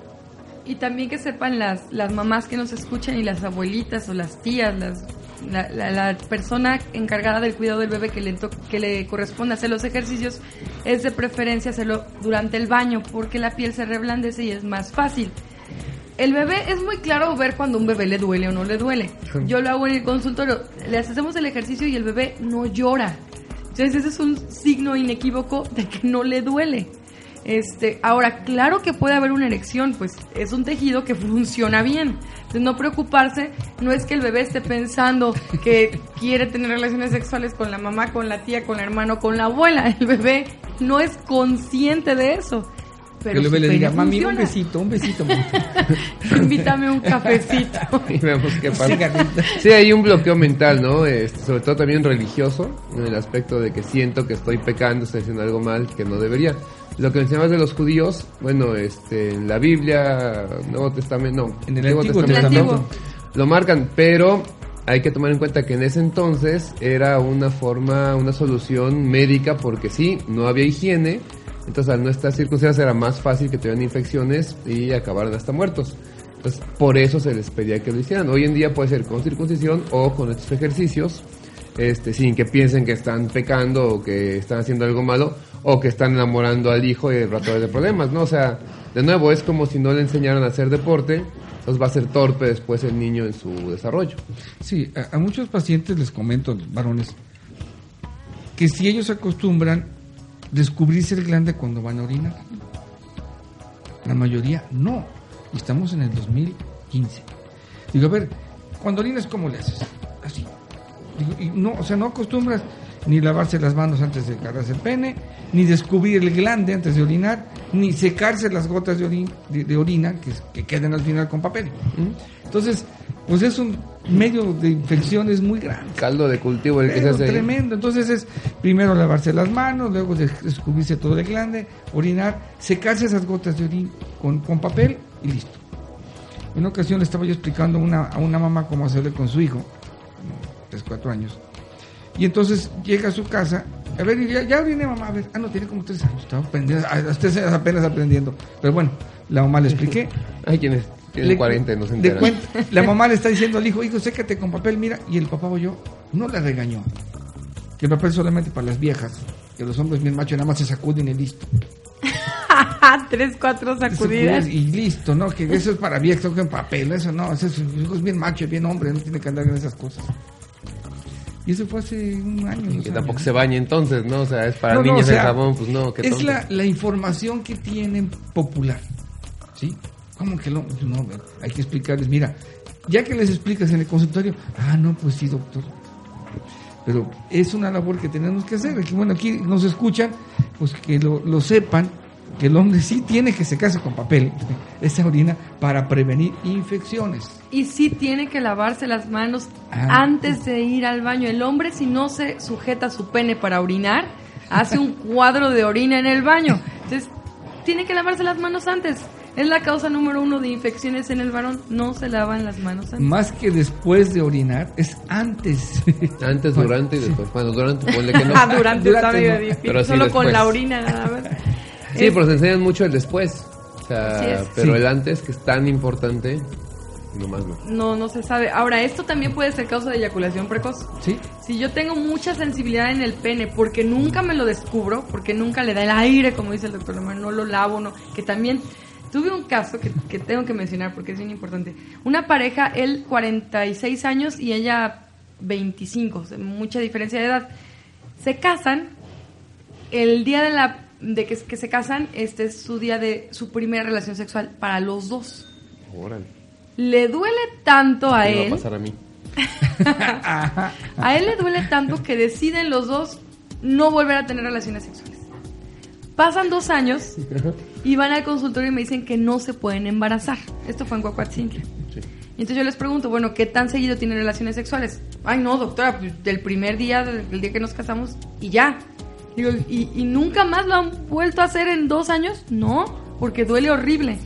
Y también que sepan las, las mamás que nos escuchan y las abuelitas o las tías, las, la, la- la persona encargada del cuidado del bebé que le, to- que le corresponde hacer los ejercicios, es de preferencia hacerlo durante el baño porque la piel se reblandece y es más fácil. El bebé es muy claro ver cuando un bebé le duele o no le duele. Yo lo hago en el consultorio, le hacemos el ejercicio y el bebé no llora. Entonces ese es un signo inequívoco de que no le duele. Este, ahora, claro que puede haber una erección, pues es un tejido que funciona bien. Entonces, no preocuparse, no es que el bebé esté pensando que quiere tener relaciones sexuales con la mamá, con la tía, con el hermano, con la abuela. El bebé no es consciente de eso. Pero que le diga, mami, un besito, un besito. mamita". Invítame un cafecito. Y vemos qué pasa. Cigarrito. Sí, hay un bloqueo mental, ¿no? Este, sobre todo también religioso, en el aspecto de que siento que estoy pecando, estoy haciendo algo mal que no debería. Lo que mencionabas de los judíos, bueno, este, en la Biblia, Nuevo Testamento, no, En el Antiguo Antiguo Testamento. Testamento, lo marcan, pero hay que tomar en cuenta que en ese entonces era una forma, una solución médica, porque sí, no había higiene, entonces al no estar circuncidados era más fácil que tuvieran infecciones y acabaran hasta muertos. Entonces, por eso se les pedía que lo hicieran. Hoy en día puede ser con circuncisión o con estos ejercicios, este, sin que piensen que están pecando o que están haciendo algo malo o que están enamorando al hijo y rato de problemas, ¿no? O sea, de nuevo, es como si no le enseñaran a hacer deporte, entonces va a ser torpe después el niño en su desarrollo. Sí, a, a muchos pacientes les comento, varones, que si ellos acostumbran descubrirse el glande cuando van a orinar. La mayoría no. Estamos en el 2015. Digo, a ver, cuando orinas, ¿cómo le haces? Así. Y no, o sea, no acostumbras ni lavarse las manos antes de agarrarse el pene, ni descubrir el glande antes de orinar, ni secarse las gotas de, orin- de- de orina que, que quedan al final con papel. Entonces, pues es un medio de infecciones muy grande. Caldo de cultivo el que se hace tremendo. Entonces es primero lavarse las manos, luego des- descubrirse todo el glande, orinar, secarse esas gotas de orín con, con papel y listo. En una ocasión le estaba yo explicando a una, a una mamá cómo hacerle con su hijo, 3, 4 años. Y entonces llega a su casa, a ver, ya, ya oriné mamá, a ver, ah, no, tiene como 3 años, estaba aprendiendo, ah, usted apenas aprendiendo. Pero bueno, la mamá le expliqué. Hay quienes tienen Le- 40 y no se cuenta- la mamá le está diciendo al hijo, hijo, sécate con papel, mira, y el papá oyó, no le regañó. Que el papel solamente para las viejas, que los hombres bien machos nada más se sacuden y listo. Tres, cuatro sacudidas. Y listo, ¿no? Que eso es para viejas, que en papel, eso no, eso es, es bien macho, bien hombre, no tiene que andar en esas cosas. Y eso fue hace un año. Y que tampoco años. se bañe entonces, ¿no? O sea, es para No, no, niños o sea, el jabón, pues no, Es la, la información que tienen popular. ¿Sí? ¿Cómo que lo.? No, hay que explicarles. Mira, ya que les explicas en el consultorio, ah, no, pues sí, doctor. Pero es una labor que tenemos que hacer. Aquí, bueno, aquí nos escuchan, pues que lo, lo sepan, que el hombre sí tiene que secarse con papel esa orina para prevenir infecciones. Y sí tiene que lavarse las manos Ah. antes de ir al baño. El hombre si no se sujeta su pene para orinar, hace un cuadro de orina en el baño. Entonces, tiene que lavarse las manos antes. Es la causa número uno de infecciones en el varón. No se lavan las manos antes. Más que después de orinar, es antes. Antes, durante y después. Bueno, durante, ponle que no. Ah, durante está Durante medio no, difícil. pero sí Solo con la orina nada más. Sí, pero se enseñan mucho el después. O sea, pero Sí. el antes, que es tan importante, nomás no. No, no se sabe. Ahora, esto también puede ser causa de eyaculación precoz. ¿Sí? Si yo tengo mucha sensibilidad en el pene porque nunca me lo descubro, porque nunca le da el aire, como dice el doctor Lomar, no lo lavo, no. Que también tuve un caso que, que tengo que mencionar porque es bien importante. Una pareja, él 46 años y ella 25, o sea, mucha diferencia de edad. Se casan, el día de la de que, que se casan, este es su día de su primera relación sexual para los dos. Órale. Le duele tanto a ¿Qué me va él. a pasar a mí? A él le duele tanto que deciden los dos no volver a tener relaciones sexuales. Pasan dos años y van al consultorio y me dicen que no se pueden embarazar. Esto fue en Cuacuatzintle. Sí. Y entonces yo les pregunto, bueno, ¿qué tan seguido tienen relaciones sexuales? Ay, no, doctora, pues, del primer día, del día que nos casamos y ya. Digo, ¿y, y nunca más lo han vuelto a hacer en dos años? No, porque duele horrible.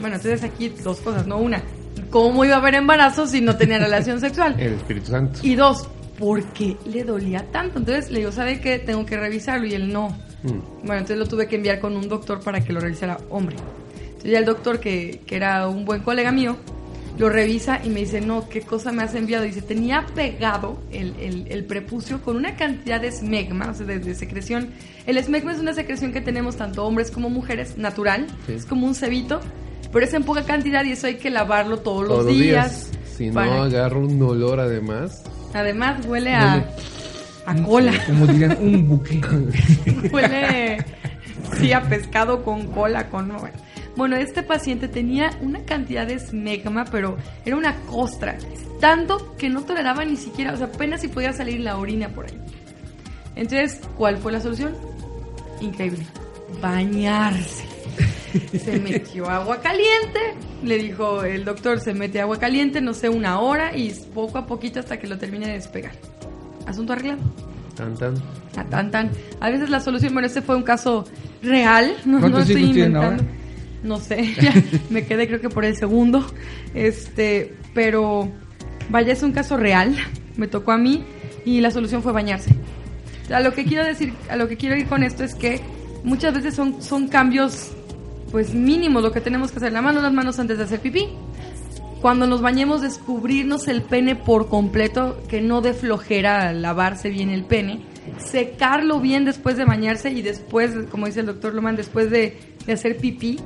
Bueno, entonces aquí dos cosas, no una. ¿Cómo iba a haber embarazo si no tenía relación sexual? El Espíritu Santo. Y dos, ¿por qué le dolía tanto? Entonces le digo, ¿sabe qué? Tengo que revisarlo. Y él no. Mm. Bueno, entonces lo tuve que enviar con un doctor para que lo revisara hombre. Entonces ya el doctor, que, que era un buen colega mío, lo revisa y me dice, no, ¿qué cosa me has enviado? Dice, tenía pegado el, el, el prepucio con una cantidad de esmegma, o sea, de, de secreción. El esmegma es una secreción que tenemos tanto hombres como mujeres, natural. Sí. Es como un cebito, pero es en poca cantidad y eso hay que lavarlo todos, Todos los días. Si para- no, agarro un olor además. Además huele a, a cola. Como dirían, un buque. Huele, sí, a pescado con cola, con... Bueno, este paciente tenía una cantidad de esmegma, pero era una costra. Tanto que no toleraba ni siquiera, o sea, apenas si podía salir la orina por ahí. Entonces, ¿cuál fue la solución? Increíble. Bañarse. Se metió agua caliente. Le dijo el doctor, se mete agua caliente, no sé, una hora y poco a poquito hasta que lo termine de despegar. Asunto arreglado. Tan, tan. A tan tan. A veces la solución, bueno, este fue un caso real, no, no ¿Cuántos estoy inventando. ahora? No sé, me quedé creo que por el segundo. Este, pero vaya, es un caso real, me tocó a mí y la solución fue bañarse. A lo que quiero decir, a lo que quiero ir con esto es que muchas veces son, son cambios pues mínimos lo que tenemos que hacer, lavarnos las manos antes de hacer pipí. Cuando nos bañemos, descubrirnos el pene por completo, que no de flojera lavarse bien el pene, secarlo bien después de bañarse y después, como dice el doctor Loman, después de, de hacer pipí,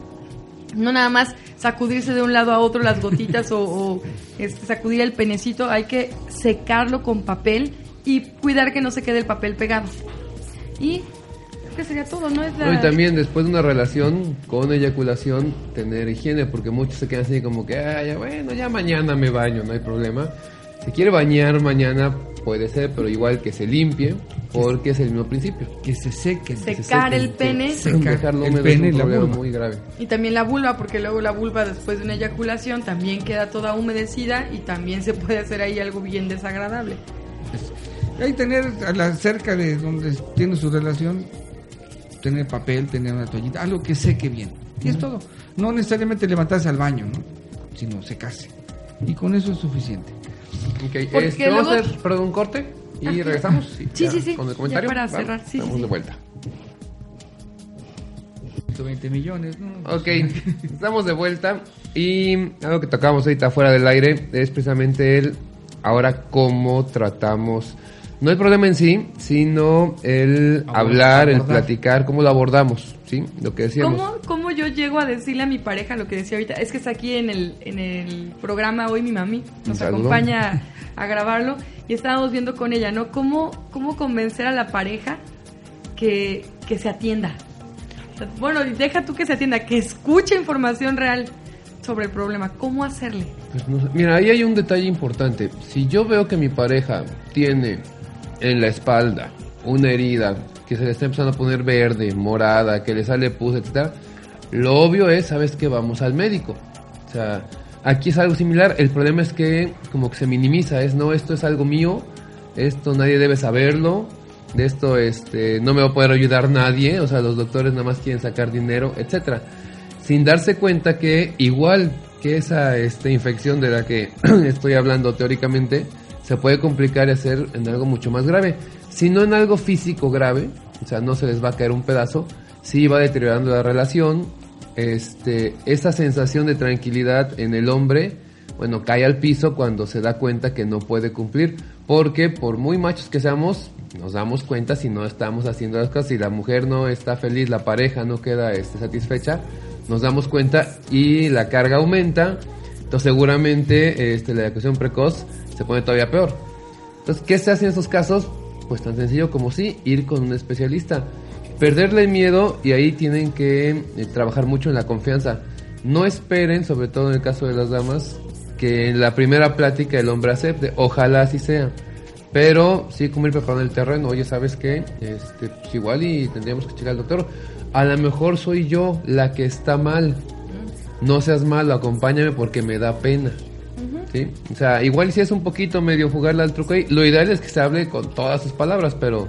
no nada más sacudirse de un lado a otro las gotitas o, o, este, sacudir el penecito, hay que secarlo con papel y cuidar que no se quede el papel pegado. Y creo que sería todo, ¿no? Es la- No, y también después de una relación con eyaculación, tener higiene, porque muchos se quedan así como que, ah, ya, bueno, ya mañana me baño, no hay problema. Si quiere bañar mañana, puede ser, pero igual que se limpie, porque es el mismo principio. Que se sequen. Se- Que Secar el que pene. Secar Dejarlo el pene y es un la problema vulva. muy grave. Y también la vulva, porque luego la vulva después de una eyaculación también queda toda humedecida y también se puede hacer ahí algo bien desagradable. Hay tener a la, cerca de donde tiene su relación, tener papel, tener una toallita, algo que seque bien. Y es todo. No necesariamente levantarse al baño, ¿no? Sino secarse. Y con eso es suficiente. Ok, vamos a hacer perdón, un corte y regresamos. Sí, ya, sí, sí, Con el ya comentario. para cerrar, sí, Estamos sí. de vuelta. 120 millones, ¿no? Ok, estamos de vuelta y algo que tocamos ahorita fuera del aire es precisamente el ahora cómo tratamos, no el problema en sí, sino el hablar, el platicar, cómo lo abordamos, ¿sí? Lo que decíamos. ¿Cómo, ¿Cómo yo llego a decirle a mi pareja lo que decía ahorita? Es que está aquí en el, en el programa hoy mi mami, nos acompaña a, a grabarlo y estábamos viendo con ella, ¿no? ¿Cómo, cómo convencer a la pareja que, que se atienda? Bueno, deja tú que se atienda, que escuche información real sobre el problema. ¿Cómo hacerle? Pues no. Mira, ahí hay un detalle importante. Si yo veo que mi pareja tiene en la espalda una herida que se le está empezando a poner verde, morada, que le sale pus, etcétera, lo obvio es, sabes que vamos al médico. O sea, aquí es algo similar. El problema es que como que se minimiza, es no, esto es algo mío, esto nadie debe saberlo, de esto este no me va a poder ayudar nadie, o sea, los doctores nada más quieren sacar dinero, etcétera sin darse cuenta que igual que esa este, infección de la que estoy hablando teóricamente, se puede complicar y hacer en algo mucho más grave. Si no en algo físico grave, o sea, no se les va a caer un pedazo, sí va deteriorando la relación, este, esa sensación de tranquilidad en el hombre, bueno, cae al piso cuando se da cuenta que no puede cumplir, porque por muy machos que seamos, nos damos cuenta si no estamos haciendo las cosas, si la mujer no está feliz, la pareja no queda este, satisfecha, nos damos cuenta y la carga aumenta, entonces seguramente este, la eyaculación precoz se pone todavía peor. Entonces, ¿qué se hace en esos casos? Pues tan sencillo como sí, ir con un especialista. Perderle miedo y ahí tienen que eh, trabajar mucho en la confianza. No esperen, sobre todo en el caso de las damas, que en la primera plática el hombre acepte. Ojalá así sea. Pero sí como ir preparando el terreno. Oye, ¿sabes qué? Este, pues igual y tendríamos que checar al doctor. A lo mejor soy yo la que está mal. No seas malo, acompáñame porque me da pena. ¿Sí? O sea, igual si es un poquito medio jugarle al truco ahí, lo ideal es que se hable con todas sus palabras, pero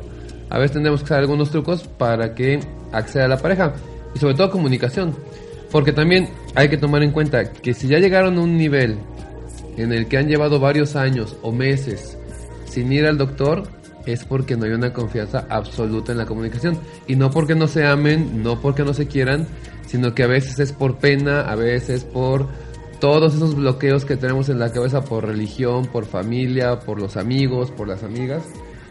a veces tendremos que usar algunos trucos para que acceda a la pareja. Y sobre todo comunicación. Porque también hay que tomar en cuenta que si ya llegaron a un nivel en el que han llevado varios años o meses sin ir al doctor, es porque no hay una confianza absoluta en la comunicación. Y no porque no se amen, no porque no se quieran, sino que a veces es por pena, a veces por todos esos bloqueos que tenemos en la cabeza por religión, por familia, por los amigos, por las amigas.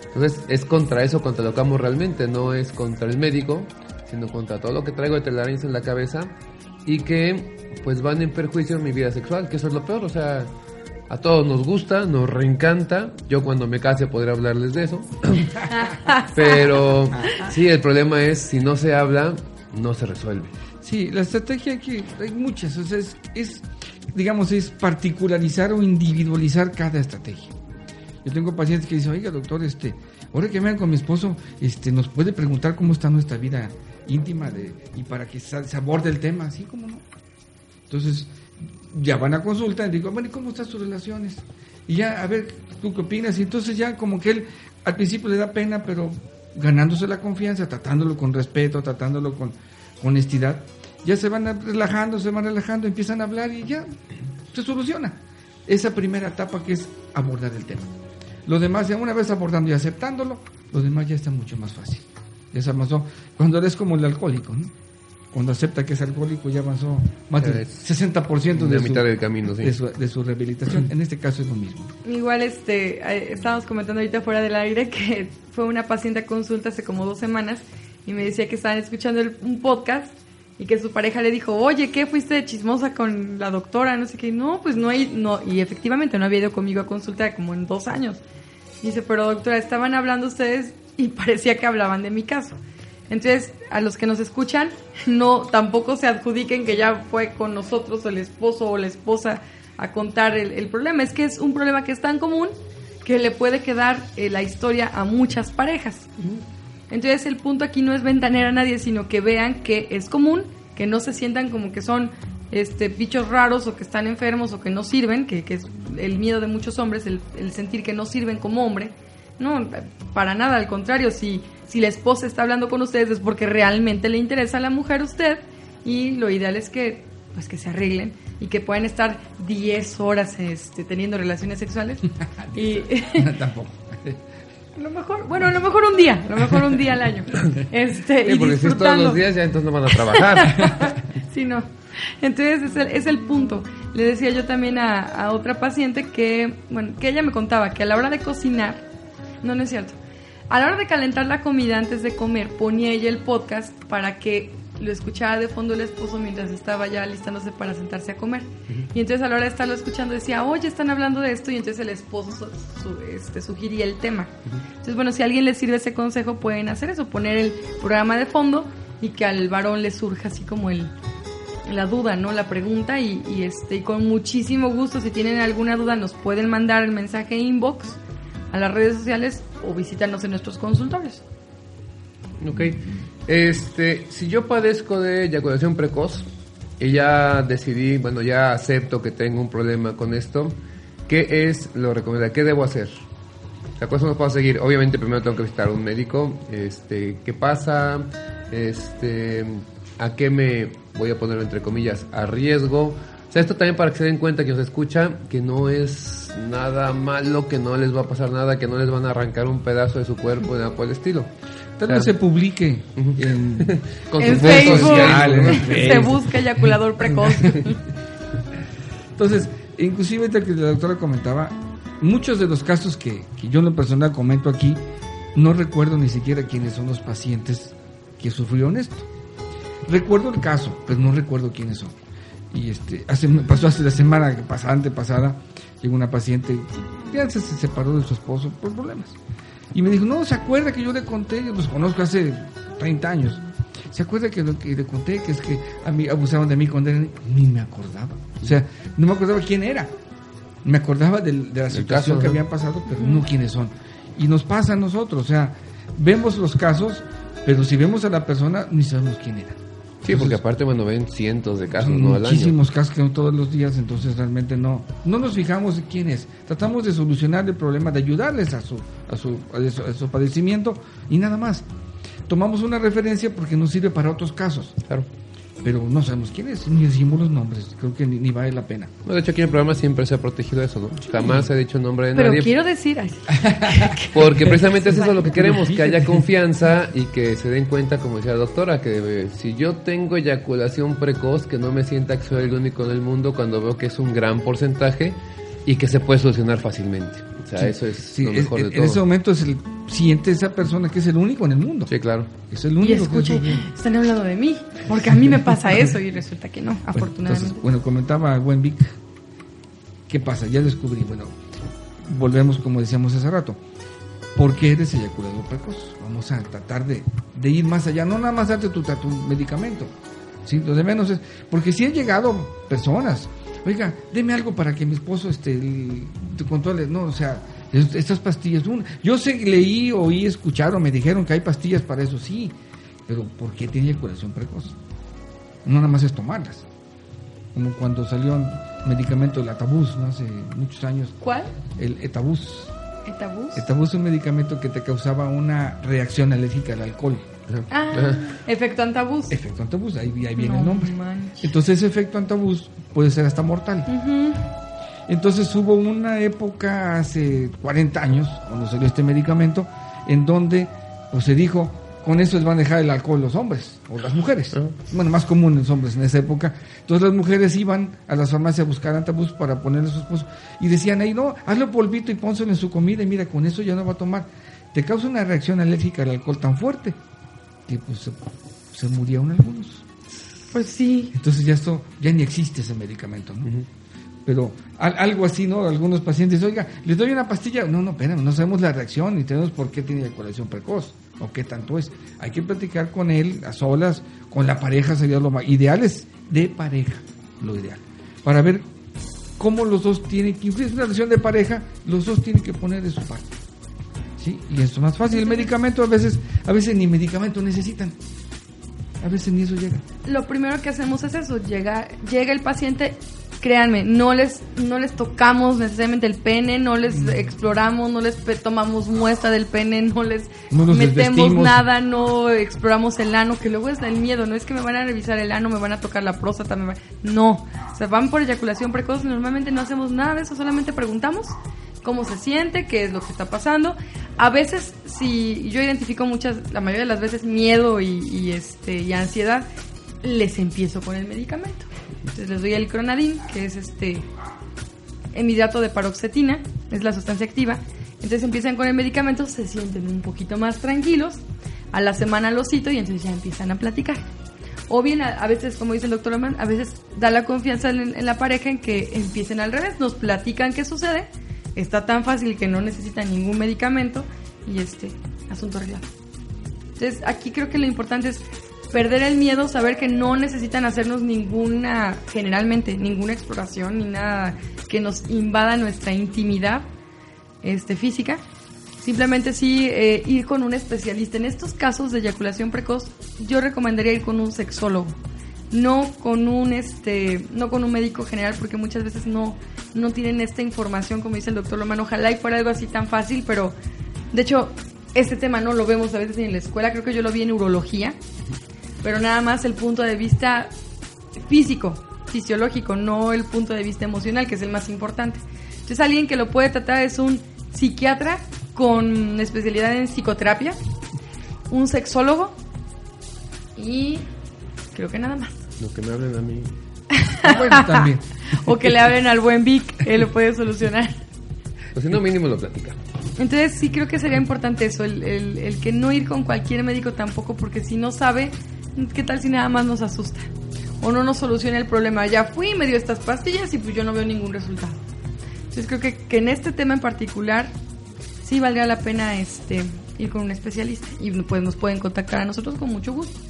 Entonces es contra eso contra lo que amo realmente, no es contra el médico, sino contra todo lo que traigo de telarañas en la cabeza y que pues van en perjuicio en mi vida sexual, que eso es lo peor, o sea, a todos nos gusta, nos reencanta, yo cuando me case podré hablarles de eso, pero sí, el problema es si no se habla, no se resuelve. Sí, la estrategia que hay muchas, o sea, es, es, digamos, es particularizar o individualizar cada estrategia. Yo tengo pacientes que dicen, oiga, doctor, este, ahora que vean con mi esposo, este, nos puede preguntar cómo está nuestra vida íntima de, y para que se, se aborde el tema, así como no. Entonces, ya van a consulta y digo, bueno, ¿y cómo están sus relaciones? Y ya, a ver, ¿tú qué opinas? Y entonces ya como que él al principio le da pena, pero ganándose la confianza, tratándolo con respeto, tratándolo con honestidad, ya se van relajando, se van relajando, empiezan a hablar y ya se soluciona. Esa primera etapa que es abordar el tema. Lo demás, ya una vez abordando y aceptándolo, lo demás ya está mucho más fácil. Ya se avanzó. Cuando eres como el alcohólico, ¿no? Cuando acepta que es alcohólico, ya avanzó más del Ya es 60% de, de su, mitad del camino, sí. de, su, de su rehabilitación. En este caso es lo mismo. Igual este, eh, estábamos comentando ahorita fuera del aire que fue una paciente a consulta hace como dos semanas y me decía que estaban escuchando el- un podcast y que su pareja le dijo, oye, ¿qué fuiste de chismosa con la doctora? No sé qué. No, pues no hay, no, y efectivamente no había ido conmigo a consulta como en dos años. Dice, pero doctora, estaban hablando ustedes y parecía que hablaban de mi caso. Entonces, a los que nos escuchan, no tampoco se adjudiquen que ya fue con nosotros el esposo o la esposa a contar el, el problema. Es que es un problema que es tan común que le puede quedar eh, la historia a muchas parejas. Entonces, el punto aquí no es ventanear a nadie, sino que vean que es común, que no se sientan como que son este, bichos raros o que están enfermos o que no sirven, que, que es el miedo de muchos hombres, el, el sentir que no sirven como hombre. No, para nada, al contrario, si, si la esposa está hablando con ustedes es porque realmente le interesa a la mujer usted y lo ideal es que, pues, que se arreglen. y que pueden estar 10 horas este, teniendo relaciones sexuales. y Tampoco. A lo mejor, bueno, a lo mejor un día, a lo mejor un día al año. Este, Sí, y porque si es todos los días ya entonces no van a trabajar. Sí, no. Entonces es el, es el punto. Le decía yo también a, a otra paciente que, bueno, que ella me contaba que a la hora de cocinar, no, no es cierto, a la hora de calentar la comida antes de comer, ponía ella el podcast para que lo escuchara de fondo el esposo mientras estaba ya listándose para sentarse a comer. Y entonces a la hora de estarlo escuchando decía, oye, están hablando de esto y entonces el esposo su- su- este, sugería el tema. Entonces, bueno, si a alguien le sirve ese consejo, pueden hacer eso, poner el programa de fondo y que al varón le surja así como el, la duda, ¿no? La pregunta y, y, este y con muchísimo gusto si tienen alguna duda nos pueden mandar el mensaje inbox a las redes sociales o visítanos en nuestros consultorios. Ok. Este, si yo padezco de eyaculación precoz y ya decidí, bueno, ya acepto que tengo un problema con esto, ¿qué es lo recomendable? ¿Qué debo hacer? O sea, ¿cuáles son los pasos a seguir? Obviamente primero tengo que visitar a un médico. Este, ¿qué pasa? Este, ¿a qué me voy a poner entre comillas a riesgo? O sea, esto también para que se den cuenta que nos escucha que no es nada malo, que no les va a pasar nada, que no les van a arrancar un pedazo de su cuerpo, nada por el estilo. Tal Claro. vez se publique en, Con en Facebook sociales, ¿no? se busca eyaculador precoz. Entonces, inclusive que la doctora comentaba, muchos de los casos que, que yo en lo personal comento aquí, no recuerdo ni siquiera quiénes son los pacientes que sufrieron esto. Recuerdo el caso, pero no recuerdo quiénes son. Y este, hace, pasó hace la semana pasada, antepasada, llegó una paciente, ya se, se separó de su esposo por problemas. Y me dijo, no, ¿se acuerda que yo le conté? Yo los conozco hace 30 años. ¿Se acuerda que lo que le conté, que es que a mí abusaron de mí cuando era ni- me acordaba. O sea, no me acordaba quién era. Me acordaba de, la situación caso, que ¿no? habían pasado, pero no quiénes son. Y nos pasa a nosotros, o sea, vemos los casos, pero si vemos a la persona, ni sabemos quién era. Sí, porque aparte, bueno, ven cientos de casos, ¿no? Al año. muchísimos casos que no todos los días, entonces realmente no, no nos fijamos en quién es. Tratamos de solucionar el problema, de ayudarles a su, a su, a su, a su padecimiento y nada más. Tomamos una referencia porque nos sirve para otros casos, Claro. Pero no sabemos quién es, ni decimos los nombres, creo que ni, ni vale la pena. No, de hecho, aquí en el programa siempre se ha protegido eso, ¿no? Jamás se ha dicho nombre de Pero nadie. quiero decir, ay, Porque precisamente es eso lo que queremos, que haya confianza y que se den cuenta, como decía la doctora, que eh, si yo tengo eyaculación precoz, que no me sienta que soy el único en el mundo cuando veo que es un gran porcentaje y que se puede solucionar fácilmente. O sea, eso es Sí, lo es- mejor en, de en ese todo. momento es el, siente esa persona que es el único en el mundo. Sí, claro. Es el y único. que escuche, es el- están hablando de mí, porque a mí me pasa eso y resulta que no, Bueno, afortunadamente. entonces, bueno, comentaba Wenvic, ¿qué pasa? Ya descubrí, bueno, volvemos como decíamos hace rato. ¿Por qué eres eyaculador precoz? Vamos a tratar de, de ir más allá, no nada más darte tu, tu medicamento. ¿sí? Lo de menos es, porque si han llegado personas, oiga, deme algo para que mi esposo este, el- te controle, no, o sea, es- estas pastillas, una- yo sé, leí, oí, escucharon, me dijeron que hay pastillas para eso, sí, pero ¿por qué tiene eyaculación precoz? No nada más es tomarlas como cuando salió un medicamento el Atabús, ¿no? hace muchos años, ¿Cuál? el Etabús. ¿Etabús? Etabús es un medicamento que te causaba una reacción alérgica al alcohol. Ah, efecto antabús. Efecto antabús, ahí, ahí viene No el nombre. manches. Entonces ese efecto antabús puede ser hasta mortal. Entonces hubo una época hace 40 años, cuando salió este medicamento, en donde pues, se dijo, con eso les van a dejar el alcohol los hombres o las mujeres. Ah. Bueno, más común los hombres en esa época. Entonces las mujeres iban a las farmacias a buscar antabús para ponerle a su esposo y decían ahí, no, hazle polvito y pónselo en su comida y mira, con eso ya no va a tomar. Te causa una reacción alérgica al alcohol tan fuerte que pues se, se murieron algunos. Pues sí. Entonces ya esto, ya ni existe ese medicamento, ¿no? Pero al- algo así, ¿no? Algunos pacientes, oiga, les doy una pastilla. No, no, espérame, no sabemos la reacción ni tenemos por qué tiene eyaculación precoz o qué tanto es. Hay que platicar con él a solas, con la pareja sería lo más ideal es de pareja, lo ideal. Para ver cómo los dos tienen que influir. Es una relación de pareja, los dos tienen que poner de su parte. ¿Sí? Y esto es más fácil. El medicamento a veces, a veces ni medicamento necesitan. A veces ni eso llega. Lo primero que hacemos es eso, llega, llega el paciente créanme, no les, no les tocamos necesariamente el pene, no les exploramos, no les tomamos muestra del pene, no les No metemos nada, no exploramos el ano, que luego es el miedo, no es que me van a revisar el ano, me van a tocar la próstata, me van- no, o sea, van por eyaculación precoz normalmente no hacemos nada de eso, solamente preguntamos cómo se siente, qué es lo que está pasando. A veces, si yo identifico muchas, la mayoría de las veces miedo y, y, este y ansiedad, les empiezo con el medicamento. Entonces les doy el cronadín, que es este emidato de paroxetina, es la sustancia activa. Entonces empiezan con el medicamento, se sienten un poquito más tranquilos. A la semana lo cito y entonces ya empiezan a platicar. O bien, a, a veces, como dice el doctor Oman, a veces da la confianza en, en la pareja en que empiecen al revés, nos platican qué sucede, está tan fácil que no necesitan ningún medicamento y este, asunto arreglado. Entonces, aquí creo que lo importante es perder el miedo, saber que no necesitan hacernos ninguna, generalmente, ninguna exploración ni nada que nos invada nuestra intimidad este, física. Simplemente sí eh, ir con un especialista. En estos casos de eyaculación precoz, yo recomendaría ir con un sexólogo. No con un este, no con un médico general, porque muchas veces no, no tienen esta información, como dice el doctor Loman. Ojalá y fuera algo así tan fácil, pero de hecho, este tema no lo vemos a veces en la escuela, creo que yo lo vi en urología, pero nada más el punto de vista físico, fisiológico, no el punto de vista emocional, que es el más importante. Entonces alguien que lo puede tratar es un psiquiatra con especialidad en psicoterapia, un sexólogo y creo que nada más. Lo que me hablen a mí. Bueno, también. O que le hablen al buen Vic, él lo puede solucionar. O si no, mínimo lo platicamos. Entonces sí creo que sería importante eso, el, el- el que no ir con cualquier médico tampoco, porque si no sabe, ¿qué tal si nada más nos asusta? O no nos soluciona el problema. Ya fui, me dio estas pastillas y pues yo no veo ningún resultado. Entonces creo que, que en este tema en particular sí valdría la pena este ir con un especialista y pues nos pueden contactar a nosotros con mucho gusto.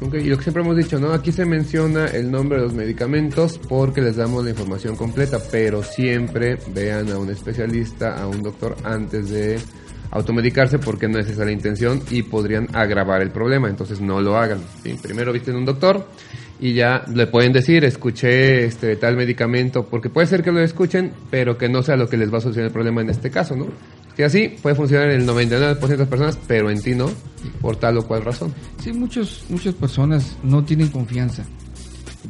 Y lo que siempre hemos dicho, ¿no? Aquí se menciona el nombre de los medicamentos porque les damos la información completa, pero siempre vean a un especialista, a un doctor antes de automedicarse porque no es esa la intención y podrían agravar el problema, entonces no lo hagan. Sí, primero visiten un doctor y ya le pueden decir, escuché este tal medicamento, porque puede ser que lo escuchen, pero que no sea lo que les va a solucionar el problema en este caso, ¿no? Que así puede funcionar en el 99% de las personas, pero en ti no, por tal o cual razón. Sí, muchos, muchas personas no tienen confianza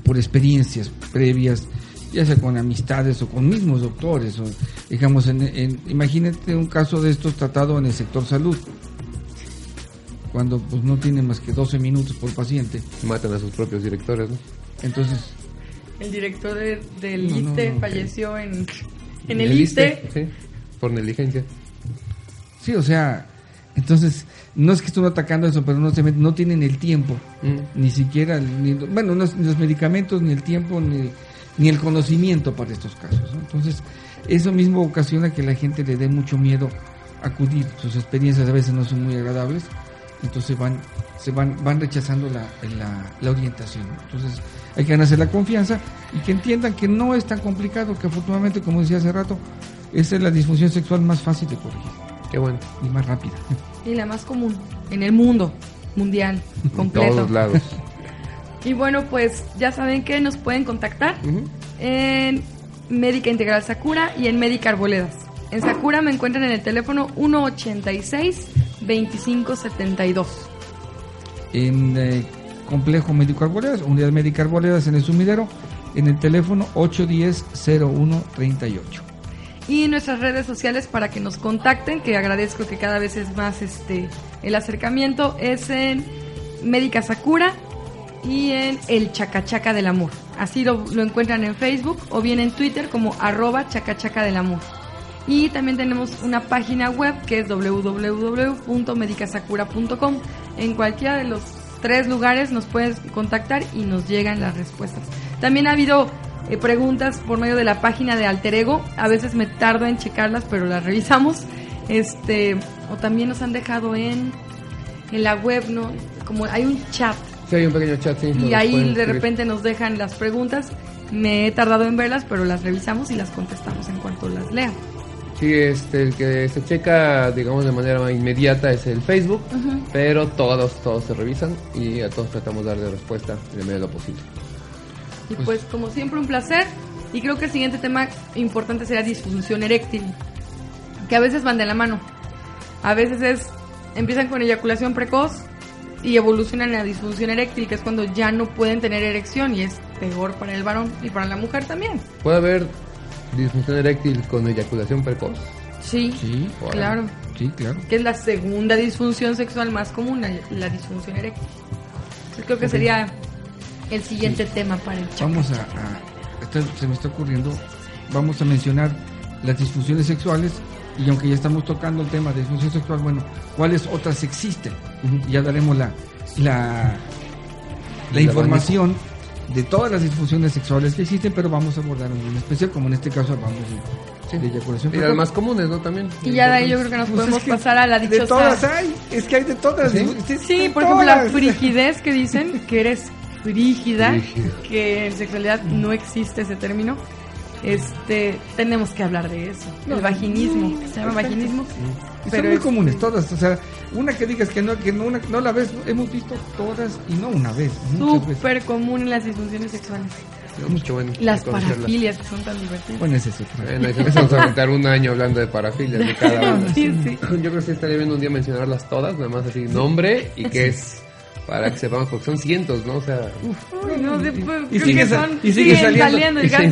por experiencias previas, ya sea con amistades o con mismos doctores. O, digamos, en, en- imagínate un caso de estos tratado en el sector salud, cuando pues no tiene más que 12 minutos por paciente. matan a sus propios directores, ¿no? Entonces, El director de- del No, ISTE no, falleció en, en el ISTE. Sí, por negligencia. Sí, o sea, entonces, no es que estén atacando eso, pero no, se met- no tienen el tiempo. Mm. ni siquiera, ni, bueno, no ni los medicamentos, ni el tiempo, ni, ni el conocimiento para estos casos. ¿no? Entonces, eso mismo ocasiona que la gente le dé mucho miedo acudir. Sus experiencias a veces no son muy agradables, entonces van, se van, van rechazando la, la, la orientación. Entonces, hay que ganarse la confianza y que entiendan que no es tan complicado, que afortunadamente, como decía hace rato, esa es la disfunción sexual más fácil de corregir Qué bueno. y más rápida. Y la más común en el mundo mundial En completo. todos lados. Y bueno, pues ya saben que nos pueden contactar en Médica Integral Sakura y en Médica Arboledas. En Sakura me encuentran en el teléfono 186-2572. en eh, Complejo Médico Arboledas, Unidad Médica Arboledas en el sumidero, en el teléfono 810-0138. Y nuestras redes sociales para que nos contacten, que agradezco que cada vez es más este el acercamiento, es en Médica Sakura y en El Chacachaca del Amor. Así lo, lo encuentran en Facebook o bien en Twitter como arroba chacachaca del amor. Y también tenemos una página web que es www.medicasakura.com. En cualquiera de los tres lugares nos puedes contactar y nos llegan las respuestas. También ha habido eh, preguntas por medio de la página de Alter Ego. A veces me tardo en checarlas, pero las revisamos. Este, o también nos han dejado en, en la web, ¿no? Como hay un chat Sí, hay un pequeño chat, sí. y ahí de repente nos dejan las preguntas. Me he tardado en verlas, pero las revisamos y las contestamos en cuanto las lea. Sí, este, el que se checa, digamos, de manera inmediata es el Facebook, pero todos, todos se revisan y a todos tratamos de darle respuesta en la medida de lo posible. Y pues como siempre un placer Y creo que el siguiente tema importante será disfunción eréctil, que a veces van de la mano. A veces es empiezan con eyaculación precoz y evolucionan a disfunción eréctil, que es cuando ya no pueden tener erección y es peor para el varón y para la mujer también. ¿Puede haber disfunción eréctil con eyaculación precoz? Sí, Sí, claro. sí, claro. Que es la segunda disfunción sexual más común, la, la disfunción eréctil. Entonces, creo que sería el siguiente tema para el chat. Vamos a, se me está ocurriendo, vamos a mencionar las disfunciones sexuales y aunque ya estamos tocando el tema de disfunción sexual, bueno, ¿cuáles otras existen? Ya daremos la, la, la información de todas las disfunciones sexuales que existen, pero vamos a abordar en especial, como en este caso hablamos de, de eyaculación Y las más comunes, ¿no? También. Y ya de ahí yo creo que nos Pues podemos es que pasar a la De dichosa... todas hay, es que hay de todas. ¿Sí? Sí, Sí, de por ejemplo, la frigidez que dicen que eres frígida, Frígida. que en sexualidad no existe ese término. Este, tenemos que hablar de eso. No, el vaginismo, sí, se llama vaginismo. Y Pero son muy es- comunes todas, o sea, una que digas que no, que no, una- no la ves, hemos visto todas y no una vez. Súper común en las disfunciones sexuales. Qué bueno Las parafilias que son tan divertidas. Bueno, ese es otro. Bueno, vamos a aventar un año hablando de parafilias de cada una. Sí, sí. Yo creo que sí estaría bien un día mencionarlas todas, nada más así, nombre y qué es, para que sepamos, porque son cientos, ¿no? O sea, Uy, no pues, Y sigue que son- y sigue siguen saliendo. saliendo y Y a siguen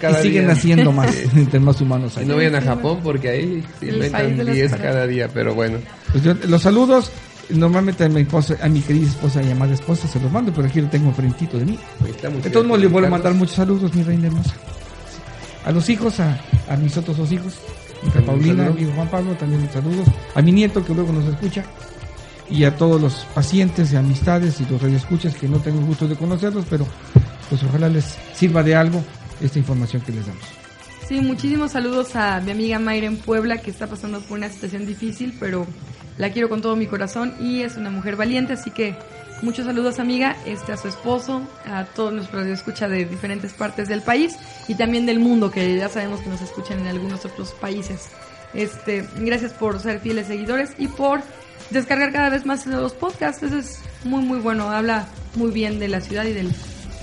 cada y siguen día. haciendo más, entre más humanos y hay. no vayan a Japón porque ahí se inventan las 10 parafilias. cada día, pero bueno. Pues yo, los saludos, normalmente a mi esposa, a mi querida esposa y amada esposa se los mando, pero aquí lo tengo enfrentito de mí. Ahí De todos modos, le vuelvo a mandar muchos saludos, mi reina hermosa. A los hijos, a, a mis otros dos hijos, un Paulina, saludo. mi hijo Juan Pablo, también saludos. A mi nieto, que luego nos escucha. Y a todos los pacientes y amistades y los radioescuchas que no tengo el gusto de conocerlos, pero pues ojalá les sirva de algo esta información que les damos. Sí, muchísimos saludos a mi amiga Mayra en Puebla que está pasando por una situación difícil, pero la quiero con todo mi corazón y es una mujer valiente, así que muchos saludos amiga, este a su esposo, a todos nuestros escucha de diferentes partes del país y también del mundo, que ya sabemos que nos escuchan en algunos otros países. Este, gracias por ser fieles seguidores y por descargar cada vez más los podcasts, es muy muy bueno, habla muy bien de la ciudad y del,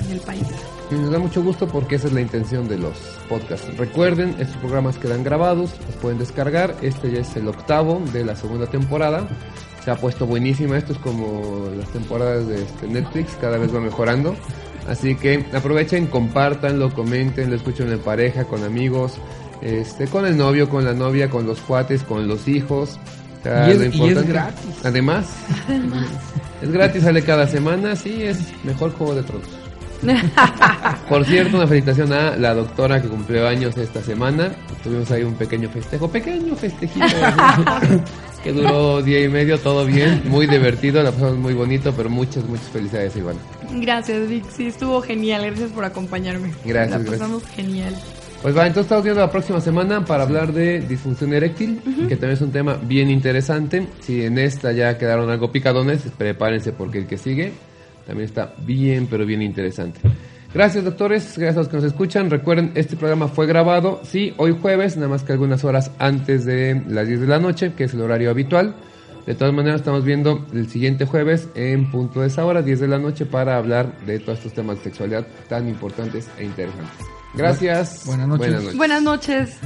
del país. Y nos da mucho gusto porque esa es la intención de los podcasts. Recuerden, estos programas quedan grabados, los pueden descargar. Este ya es el octavo de la segunda temporada. Se ha puesto buenísima. Esto es como las temporadas de este, Netflix, cada vez va mejorando. Así que aprovechen, compártanlo, comenten, lo escuchen en pareja, con amigos, este, con el novio, con la novia, con los cuates, con los hijos. Y es- lo y es importante- gratis. Además, es gratis, sale cada semana. Sí, es mejor juego de tronos. Por cierto, una felicitación a la doctora que cumplió años esta semana. Tuvimos ahí un pequeño festejo, pequeño festejito, que duró día y medio, todo bien, muy divertido, la pasamos muy bonito, pero muchas, muchas felicidades, Iván. Gracias, Vic. Sí, estuvo genial. Gracias por acompañarme. Gracias, La pasamos genial. Pues va, entonces estamos viendo la próxima semana para hablar de disfunción eréctil, que también es un tema bien interesante. Si en esta ya quedaron algo picadones, prepárense porque el que sigue también está bien, pero bien interesante. Gracias, doctores. Gracias a los que nos escuchan. Recuerden, este programa fue grabado, sí, hoy jueves, nada más que algunas horas antes de las 10 de la noche, que es el horario habitual. De todas maneras, estamos viendo el siguiente jueves en punto de esa hora, 10 de la noche, para hablar de todos estos temas de sexualidad tan importantes e interesantes. Gracias. Buenas noches. Buenas noches.